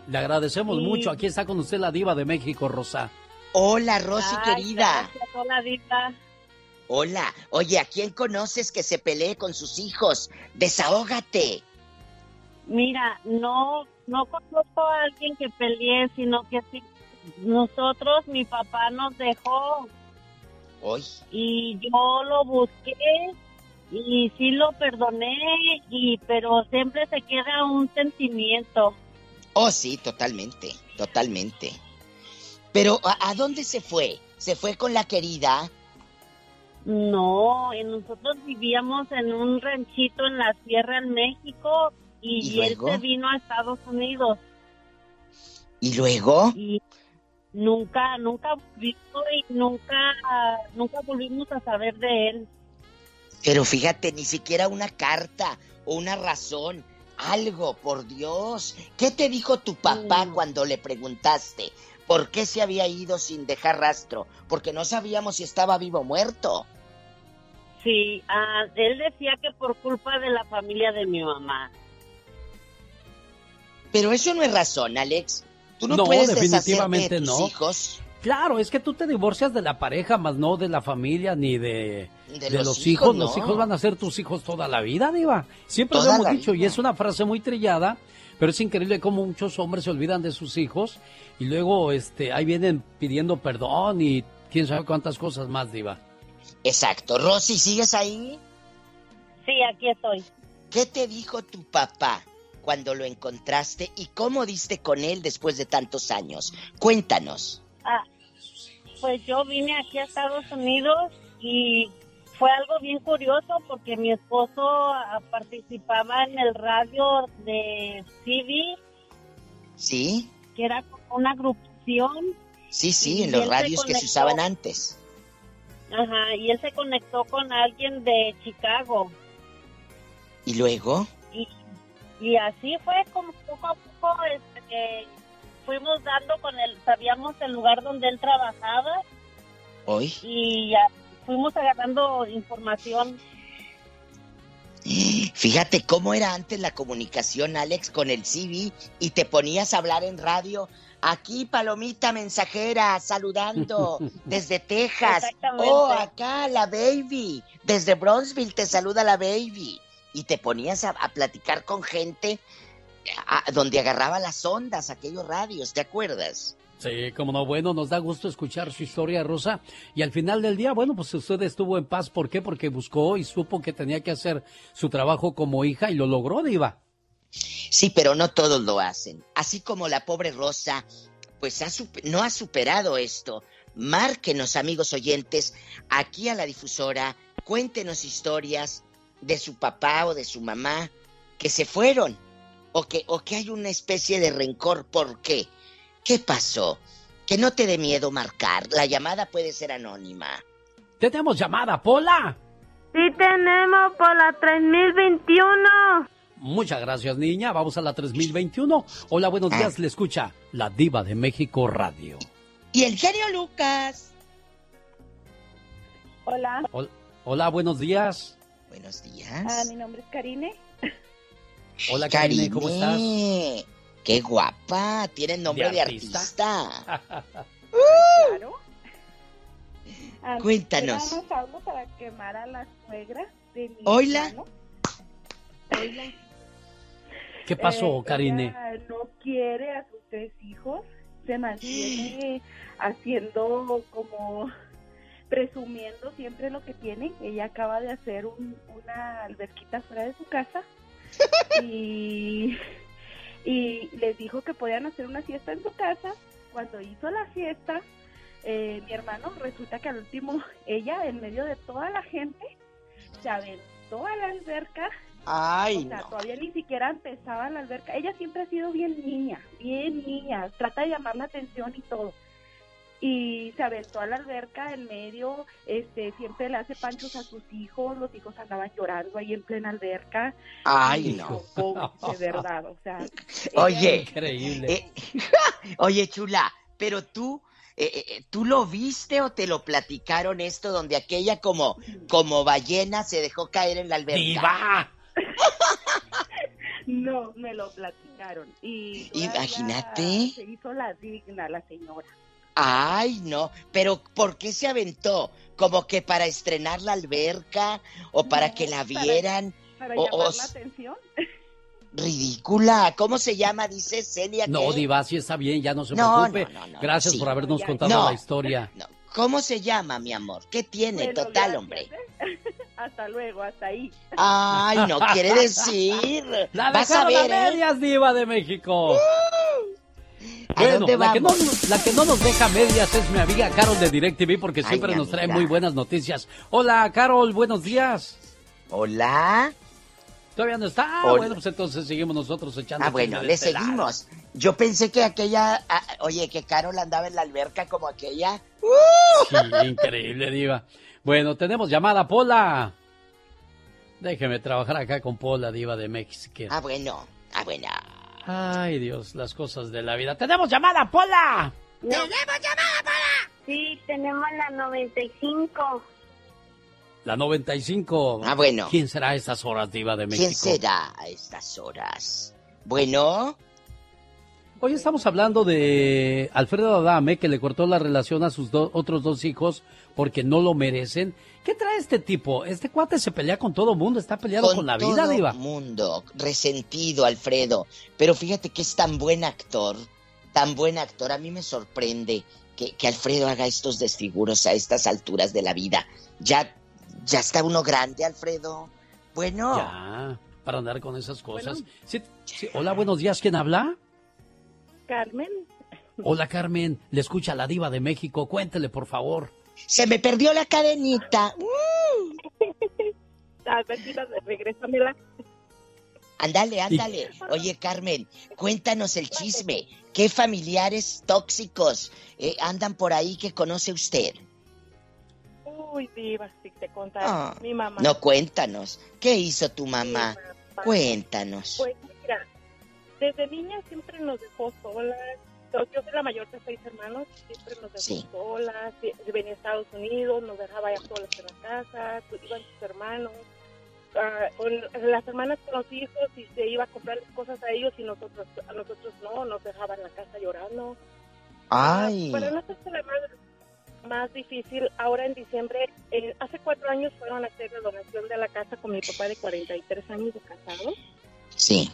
Le agradecemos Sí. mucho. Aquí está con usted la Diva de México, Rosa. Hola, Rosy Ay, querida. gracias, Hola. Hola. Oye, ¿a quién conoces que se pelee con sus hijos? Desahógate. Mira, no, no conozco a alguien que pelee, sino que sí, nosotros, mi papá nos dejó Hoy. y yo lo busqué y sí lo perdoné, y pero siempre se queda un sentimiento. Oh, sí, totalmente, totalmente. Pero, ¿a, a dónde se fue? ¿Se fue con la querida? No, y nosotros vivíamos en un ranchito en la sierra en México y, ¿Y él se vino a Estados Unidos ¿Y luego? y nunca, nunca volvió y nunca, nunca volvimos a saber de él. Pero fíjate, ni siquiera una carta o una razón, algo, por Dios. ¿Qué te dijo tu papá cuando le preguntaste por qué se había ido sin dejar rastro? Porque no sabíamos si estaba vivo o muerto. Sí, ah, él decía que por culpa de la familia de mi mamá. Pero eso no es razón, Alex. Tú no, No, puedes definitivamente deshacerte de tus no. hijos. Claro, es que tú te divorcias de la pareja, más no de la familia ni de, De de los los, hijos, hijos. no. Los hijos van a ser tus hijos toda la vida, Diva. Siempre Toda lo hemos dicho y es una frase muy trillada, pero es increíble cómo muchos hombres se olvidan de sus hijos y luego este ahí vienen pidiendo perdón y quién sabe cuántas cosas más, Diva. Exacto. Rosy, ¿sigues ahí? Sí, aquí estoy. ¿Qué te dijo tu papá cuando lo encontraste y cómo diste con él después de tantos años? Cuéntanos. Ah, pues yo vine aquí a Estados Unidos y fue algo bien curioso porque mi esposo ah, participaba en el radio de TV, ¿Sí? que era como una agrupación. Sí, sí, en los radios que se usaban antes. Ajá, y él se conectó con alguien de Chicago. ¿Y luego? Y, y así fue como poco a poco este, que fuimos dando con él, sabíamos el lugar donde él trabajaba ¿Hoy? y ya fuimos agarrando información. Fíjate cómo era antes la comunicación, Alex, con el CV y te ponías a hablar en radio. Aquí, Palomita Mensajera, saludando desde Texas. Exactamente. Oh, acá, la baby. Desde Bronzeville te saluda la baby. Y te ponías a, a platicar con gente a- donde agarraba las ondas, aquellos radios, ¿te acuerdas? Sí, como no, bueno, nos da gusto escuchar su historia, Rosa. Y al final del día, bueno, pues usted estuvo en paz. ¿Por qué? Porque buscó y supo que tenía que hacer su trabajo como hija y lo logró, Diva. Sí, pero no todos lo hacen. Así como la pobre Rosa, pues no ha superado esto. Márquenos, amigos oyentes, aquí a la difusora, cuéntenos historias de su papá o de su mamá que se fueron o que, o que hay una especie de rencor. ¿Por qué? ¿Qué pasó? Que no te dé miedo marcar. La llamada puede ser anónima. Tenemos llamada, Pola. Sí tenemos por la 3021. Muchas gracias, niña. Vamos a la 3021. Hola, buenos días. Le escucha la Diva de México Radio. Y el genio Lucas. Hola, Hol- Hola, buenos días. Buenos ah, días. mi nombre es Karine. Hola, Karine, ¿cómo estás? Qué guapa. Tiene nombre ¿De de artista? artista. Claro. Cuéntanos. para quemar a la suegra de mi Oila. hermano. Oila. ¿Qué pasó, Eh, Karine? ella no quiere a sus tres hijos. Se mantiene haciendo como presumiendo siempre lo que tiene. Ella acaba de hacer un- una alberquita fuera de su casa y, y les dijo que podían hacer una fiesta en su casa. Cuando hizo la fiesta, eh, mi hermano resulta que al último ella en medio de toda la gente se aventó a la alberca Ay, o sea, no. todavía ni siquiera empezaba la alberca. Ella siempre ha sido bien niña, bien niña. Trata de llamar la atención y todo. Y se aventó a la alberca en medio, este, siempre le hace panchos a sus hijos, los hijos andaban llorando ahí en plena alberca. Ay, no. de verdad, o sea. Oye, Increíble. eh, oye, chula, pero tú, eh, eh, ¿tú lo viste o te lo platicaron esto donde aquella como, como ballena se dejó caer en la alberca? ¡Diva! No, me lo platicaron. Y Imagínate. Se hizo la digna la señora. Ay, no, pero ¿por qué se aventó? ¿Como que para estrenar la alberca o para que la vieran? Para o, llamar o- la atención. ridícula. ¿Cómo se llama? Dice Celia. No, ¿qué? Diva, sí está bien, ya no se No, preocupe. no, no, no, Gracias sí. por habernos Ya, contado No. la historia. ¿Cómo se llama, mi amor? ¿Qué tiene? Bueno, Total, gracias, hombre. ¿eh? hasta luego, hasta ahí. Ay, no quiere decir. La Vas a ver, a ¿eh? medias, Diva de México. ¿A Bueno, la que, no, vamos? la que no nos deja medias es mi amiga Carol de DirecTV porque siempre nos trae muy buenas noticias. Hola, Carol, buenos días. Hola. ¿Todavía no está? Hola. bueno, pues entonces seguimos nosotros echando Ah, bueno, le este lado. seguimos. Yo pensé que aquella, ah, oye, que Carol andaba en la alberca como aquella. Sí, increíble, Diva. Bueno, tenemos llamada, Pola. Déjeme trabajar acá con Pola, Diva de México. Ah, bueno, ah, bueno. Ay, Dios, las cosas de la vida. ¡Tenemos llamada, Pola! ¡Tenemos llamada para! Sí, tenemos la 95. La 95. Ah, bueno. ¿Quién será a estas horas, Diva de México? ¿Quién será a estas horas? Bueno, Hoy estamos hablando de Alfredo Adame, que le cortó la relación a sus do- otros dos hijos porque no lo merecen. ¿Qué trae este tipo? Este cuate se pelea con todo mundo, está peleado con, la vida, todo Diva. mundo, resentido, Alfredo. Pero fíjate que es tan buen actor, tan buen actor. A mí me sorprende que, que Alfredo haga estos desfiguros a estas alturas de la vida. Ya, ya está uno grande, Alfredo. Bueno. Ya, para andar con esas cosas. Sí, sí, Hola, buenos días. ¿Quién habla? Carmen. Hola, Carmen. Le escucha la diva de México. Cuéntele, por favor. Se me perdió la cadenita. A ver si la regrésamela. Ándale, ándale. Oye, Carmen, cuéntanos el chisme. ¿Qué familiares tóxicos eh, andan por ahí que conoce usted? Uy, diva, si te contara. Ah, Mi mamá. No, cuéntanos. ¿Qué hizo tu mamá? Cuéntanos. Pues mira, desde niña siempre nos dejó solas. Yo soy la mayor de seis hermanos, siempre nos dejó Sí. solas. Venía a Estados Unidos, nos dejaba ya solas en la casa, iban sus hermanos. ah, con las hermanas con los hijos y se iba a comprar cosas a ellos y nosotros a nosotros no, nos dejaba en la casa llorando. Ay. Para no hacerse la más, más difícil, ahora en diciembre, eh, hace cuatro años fueron a hacer la donación de la casa con mi papá de 43 años de casado. Sí.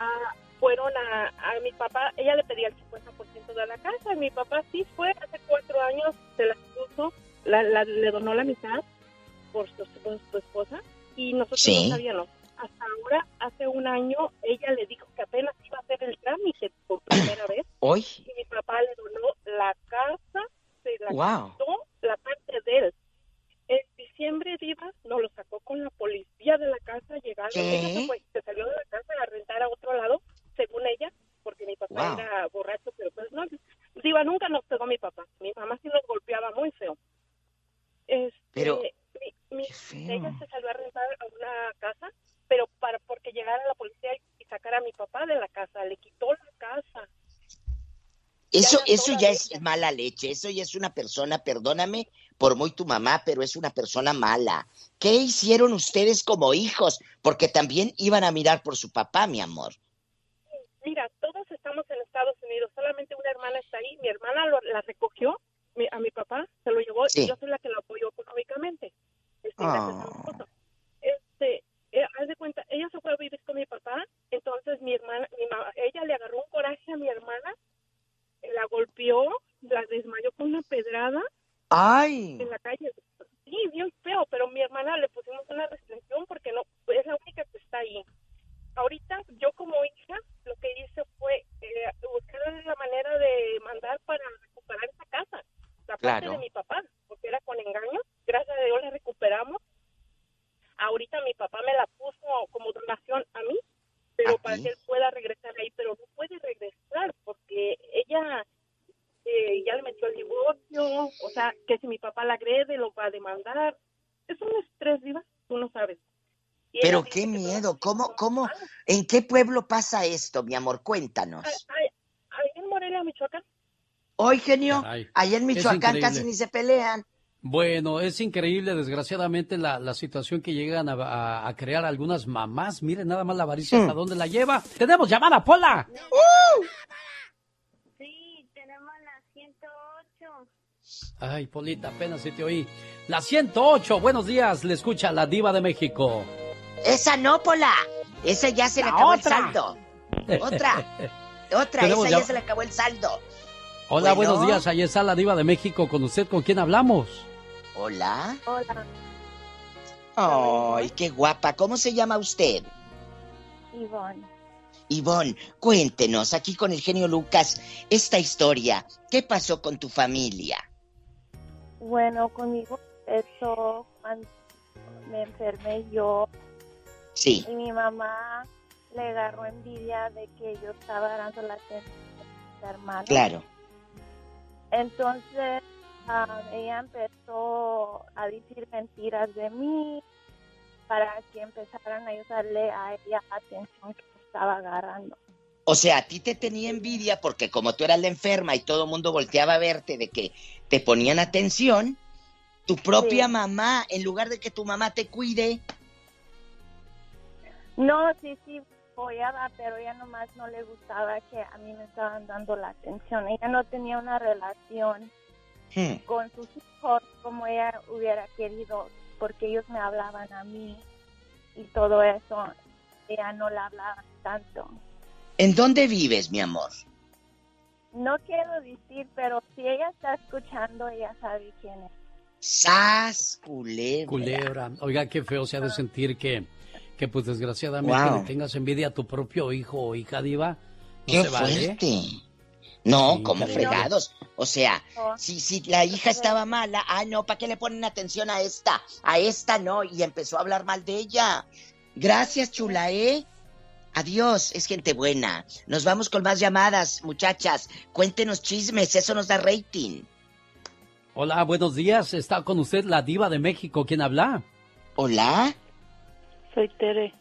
Ah, fueron a, a mi papá, ella le pedía el 50% de la casa, y mi papá sí fue, hace cuatro años se la puso, la, la- le donó la mitad por su, por su esposa, y nosotros Sí. no sabíamos. Hasta ahora, hace un año, ella le dijo que apenas iba a hacer el trámite por primera vez, Hoy. y mi papá le donó la casa, se la Wow. quitó la parte de él. En diciembre, Diva, nos lo sacó con la policía de la casa, llegando. ¿Qué? Ella se, fue, se salió de la casa a rentar a otro lado, según ella, porque mi papá Wow. era borracho, pero pues no. Diva, nunca nos pegó mi papá. Mi mamá sí nos golpeaba muy feo. Este, Pero- mi- mi- ella se salió a rentar a una casa, pero para porque llegara la policía y sacara a mi papá de la casa, le quitó la casa. Eso, Ya eso ya es mala leche, eso ya es una persona, perdóname por muy tu mamá, pero es una persona mala. ¿Qué hicieron ustedes como hijos? Porque también iban a mirar por su papá, mi amor. Mira, todos estamos en Estados Unidos, solamente una hermana está ahí. Mi hermana lo- la recogió mi- a mi papá, se lo llevó Sí. y yo soy la que lo apoyó económicamente. Este, Ah. Este, eh, haz de cuenta, ella se fue a vivir con mi papá, entonces mi hermana, mi ma- ella le agarró un coraje a mi hermana, la golpeó, la desmayó con una pedrada ¡Ay! en la calle. Sí, bien feo, pero mi hermana le pusimos una restricción porque no es la única que está ahí. Ahorita yo como hija lo que hice fue eh, buscar la manera de mandar para recuperar esa casa, la parte de mi papá, porque era con engaño. Gracias a Dios la recuperamos. Ahorita mi papá me la puso como donación a mí, pero para que él pueda regresar ahí, pero no puede regresar porque ella eh, ya le metió el divorcio, o sea, que si mi papá la agrede, lo va a demandar. Es un estrés, Diva, tú no sabes. Y ella Pero qué miedo, ¿cómo, cómo, en qué pueblo pasa esto, mi amor? Cuéntanos. Ahí en Morelia, Michoacán. Hoy, genio, allá en Michoacán casi ni se pelean. Bueno, es increíble, desgraciadamente, la, la situación que llegan a, a- a crear algunas mamás. Miren nada más la avaricia Hmm. hasta dónde la lleva. ¡Tenemos llamada, Pola! Sí, tenemos la 108. Ay, Polita, apenas se te oí. La 108, buenos días, le escucha la diva de México. Esa no, Pola. Esa ya se le La acabó otra. el saldo. Otra, otra, esa ya ya- se le acabó el saldo. Hola, Bueno. buenos días, ahí está la diva de México. ¿Con usted con quién hablamos? Hola. Hola, Ay, qué guapa. ¿Cómo se llama usted? Ivonne. Ivonne, cuéntenos aquí con el genio Lucas esta historia. ¿Qué pasó con tu familia? Bueno, conmigo eso cuando me enfermé yo Sí. y mi mamá le agarró envidia de que yo estaba dando la atención a mi hermano. Claro. Entonces ah, ella empezó a decir mentiras de mí para que empezaran a ayudarle a ella la atención que estaba agarrando. O sea, a ti te tenía envidia porque como tú eras la enferma y todo el mundo volteaba a verte de que te ponían atención, tu propia Sí. mamá, en lugar de que tu mamá te cuide, No, sí, sí, apoyaba, pero ella nomás no le gustaba que a mí me estaban dando la atención. Ella no tenía una relación hmm, con sus hijos como ella hubiera querido, porque ellos me hablaban a mí y todo eso. Ella no la hablaba tanto. ¿en dónde vives, mi amor? no quiero decir, pero si ella está escuchando, ella sabe quién es. ¡Sas, culebra! Culebra. Oiga, qué feo se ha de sentir que, que pues desgraciadamente Wow. le tengas envidia a tu propio hijo o hija diva. No ¡Qué se vale. fuerte! No, Sí, como fregados. O sea, si, si la hija estaba mala, ah, no, ¿para qué le ponen atención a esta? A esta no, y empezó a hablar mal de ella. Gracias, chula, ¿eh? Adiós, es gente buena. Nos vamos con más llamadas, muchachas. Cuéntenos chismes, eso nos da rating. Hola, buenos días. Está con usted la diva de México. ¿Quién habla? ¿Hola? Soy Tere.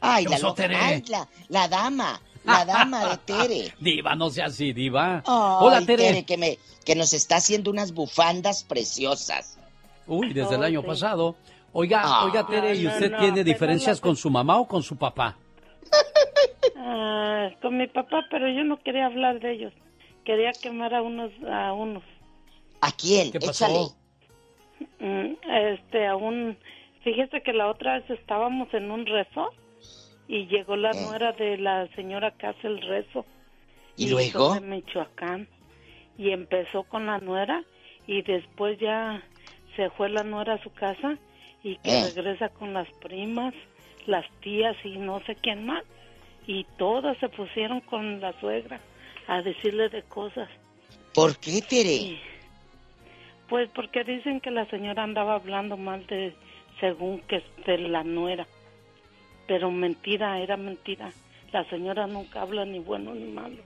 Ay, ¿Qué la, loca- Tere? ay, la, la dama, la dama de Tere. Diva, no sea así, diva. Ay, Hola, Tere. que, me, que nos está haciendo unas bufandas preciosas. Uy, desde el Oh, año sí. pasado. Oiga, Ah. oiga, Tere, ¿y No, no, usted no, tiene diferencias la- con su mamá o con su papá? Ah, con mi papá, pero yo no quería hablar de ellos. Quería quemar a unos, a unos. ¿A quién? ¿Qué pasó? Échale. Mm, Este, a un, fíjese que la otra vez estábamos en un rezo y llegó la Eh. nuera de la señora que hace el rezo. ¿Y luego? de Michoacán. Y empezó con la nuera y después ya se fue la nuera a su casa y que Eh. regresa con las primas, las tías y no sé quién más. Y todas se pusieron con la suegra a decirle de cosas. ¿Por qué, Tere? Pues porque dicen que la señora andaba hablando mal de, según que de la nuera. Pero mentira, era mentira. La señora nunca habla ni bueno ni malo.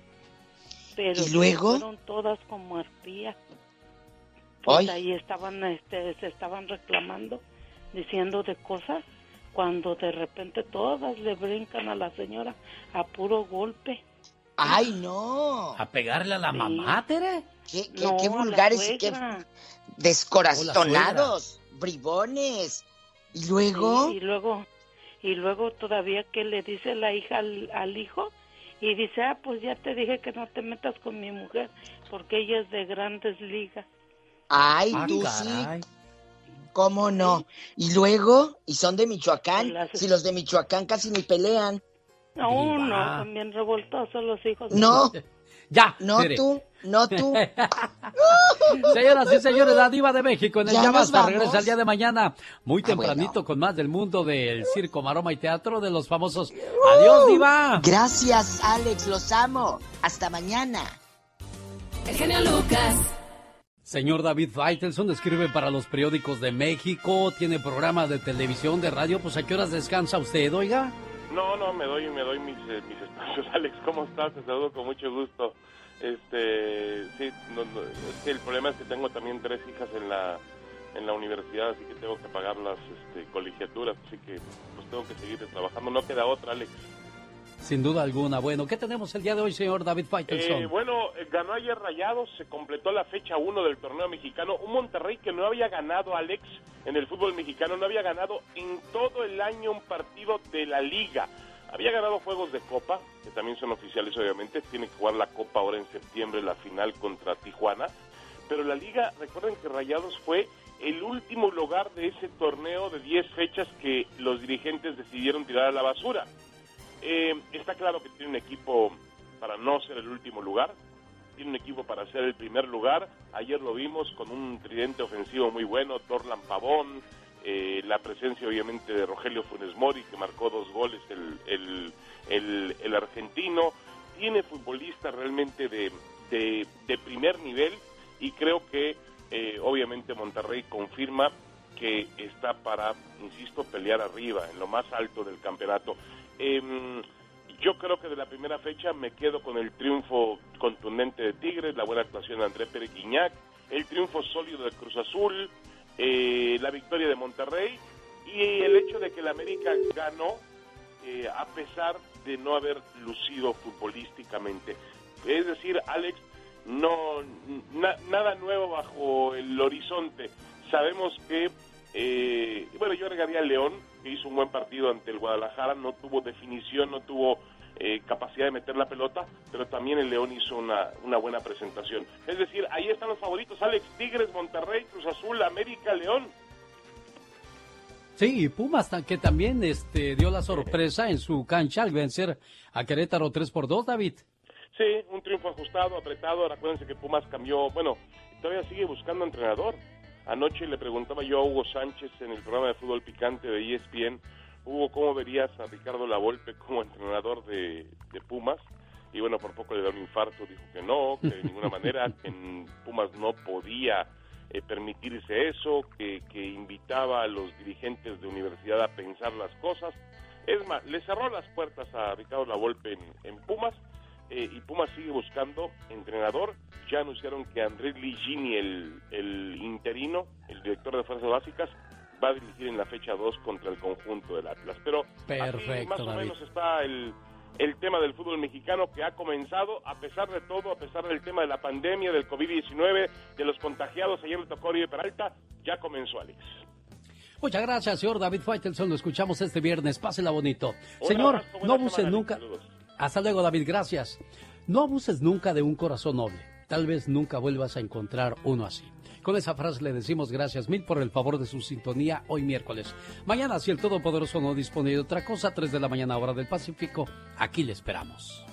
Pero ¿Y luego? fueron todas como arpías. Pues ahí estaban, este, se estaban reclamando, diciendo de cosas, cuando de repente todas le brincan a la señora a puro golpe. ¡Ay, no! ¿A pegarle a la mamá, Tere? ¿Qué, qué, No, vulgares y qué descorazonados, bribones. ¿Y luego? Sí, y luego, y luego todavía que le dice la hija al, al hijo y dice, ah, pues ya te dije que no te metas con mi mujer porque ella es de grandes ligas. Ay, Ah, tú caray. sí. ¿Cómo no? ¿Y luego? ¿Y son de Michoacán? Las- Si los de Michoacán casi ni pelean. No, no, también revoltosos los hijos. No. Ya, No Tere. tú, no tú. Señoras y señores, la diva de México en el Ya Basta regresa el día de mañana, muy Ah, tempranito con más del mundo del circo, maroma y teatro de los famosos. Adiós, diva. Gracias, Alex, los amo. Hasta mañana. El genio Lucas. Señor David Faitelson escribe para los periódicos de México, tiene programas de televisión, de radio, pues ¿a qué horas descansa usted, oiga? No, no, me doy, me doy mis, eh, mis espacios. Alex, ¿cómo estás? Te saludo con mucho gusto. Este, sí, no, no, es que el problema es que tengo también tres hijas en la en la universidad, así que tengo que pagar las este, colegiaturas, así que pues tengo que seguir trabajando. No queda otra, Alex. Sin duda alguna. Bueno, ¿qué tenemos el día de hoy, señor David Faitelson? Eh, bueno, eh, ganó ayer Rayados, se completó la fecha 1 del torneo mexicano. Un Monterrey que no había ganado, Alex, en el fútbol mexicano, no había ganado en todo el año un partido de la liga. Había ganado juegos de Copa, que también son oficiales, obviamente. Tiene que jugar la Copa ahora en septiembre, la final contra Tijuana. Pero la liga, recuerden que Rayados fue el último lugar de ese torneo de 10 fechas que los dirigentes decidieron tirar a la basura. Eh, está claro que tiene un equipo para no ser el último lugar, tiene un equipo para ser el primer lugar. Ayer lo vimos con un tridente ofensivo muy bueno, Torlan Pavón, eh, la presencia obviamente de Rogelio Funes Mori, que marcó dos goles el, el, el- el argentino. Tiene futbolistas realmente de, de, primer nivel y creo que eh, obviamente Monterrey confirma que está para, insisto, pelear arriba, en lo más alto del campeonato. Em, yo creo que de la primera fecha me quedo con el triunfo contundente de Tigres, la buena actuación de André Pérez el triunfo sólido de Cruz Azul, eh, la victoria de Monterrey y el hecho de que el América ganó eh, a pesar de no haber lucido futbolísticamente. Es decir, Alex, no na- nada nuevo bajo el horizonte. Sabemos que, eh, bueno, yo agregaría a León, que hizo un buen partido ante el Guadalajara, no tuvo definición, no tuvo eh, capacidad de meter la pelota, pero también el León hizo una, una buena presentación. Es decir, ahí están los favoritos, Alex, Tigres, Monterrey, Cruz Azul, América, León. Sí, y Pumas que también este, dio la sorpresa en su cancha al vencer a Querétaro 3 por 2, David. Sí, un triunfo ajustado, apretado. Acuérdense que Pumas cambió, bueno, todavía sigue buscando entrenador. Anoche le preguntaba yo a Hugo Sánchez en el programa de fútbol picante de ESPN, Hugo, ¿cómo verías a Ricardo Lavolpe como entrenador de, de Pumas? Y bueno, por poco le da un infarto, dijo que no, que de ninguna manera, que en Pumas no podía eh, permitirse eso, que, que invitaba a los dirigentes de universidad a pensar las cosas. Es más, le cerró las puertas a Ricardo Lavolpe en, en Pumas eh, y Pumas sigue buscando entrenador. Ya anunciaron que André Ligini, el, el interino, el director de Fuerzas Básicas, va a dirigir en la fecha 2 contra el conjunto del Atlas. Pero Perfecto, más o David. menos está el, el tema del fútbol mexicano que ha comenzado, a pesar de todo, a pesar del tema de la pandemia, del COVID-19, de los contagiados, ayer le tocó Oribe Peralta, ya comenzó Alex. Muchas gracias, señor David Faitelson. Lo escuchamos este viernes. Pásela bonito. Señor, abrazo, no abuses nunca. saludos. Hasta luego, David. Gracias. No abuses nunca de un corazón noble. Tal vez nunca vuelvas a encontrar uno así. Con esa frase le decimos gracias mil por el favor de su sintonía hoy miércoles. Mañana, si el Todopoderoso no dispone de otra cosa, 3 de la mañana hora del Pacífico, aquí le esperamos.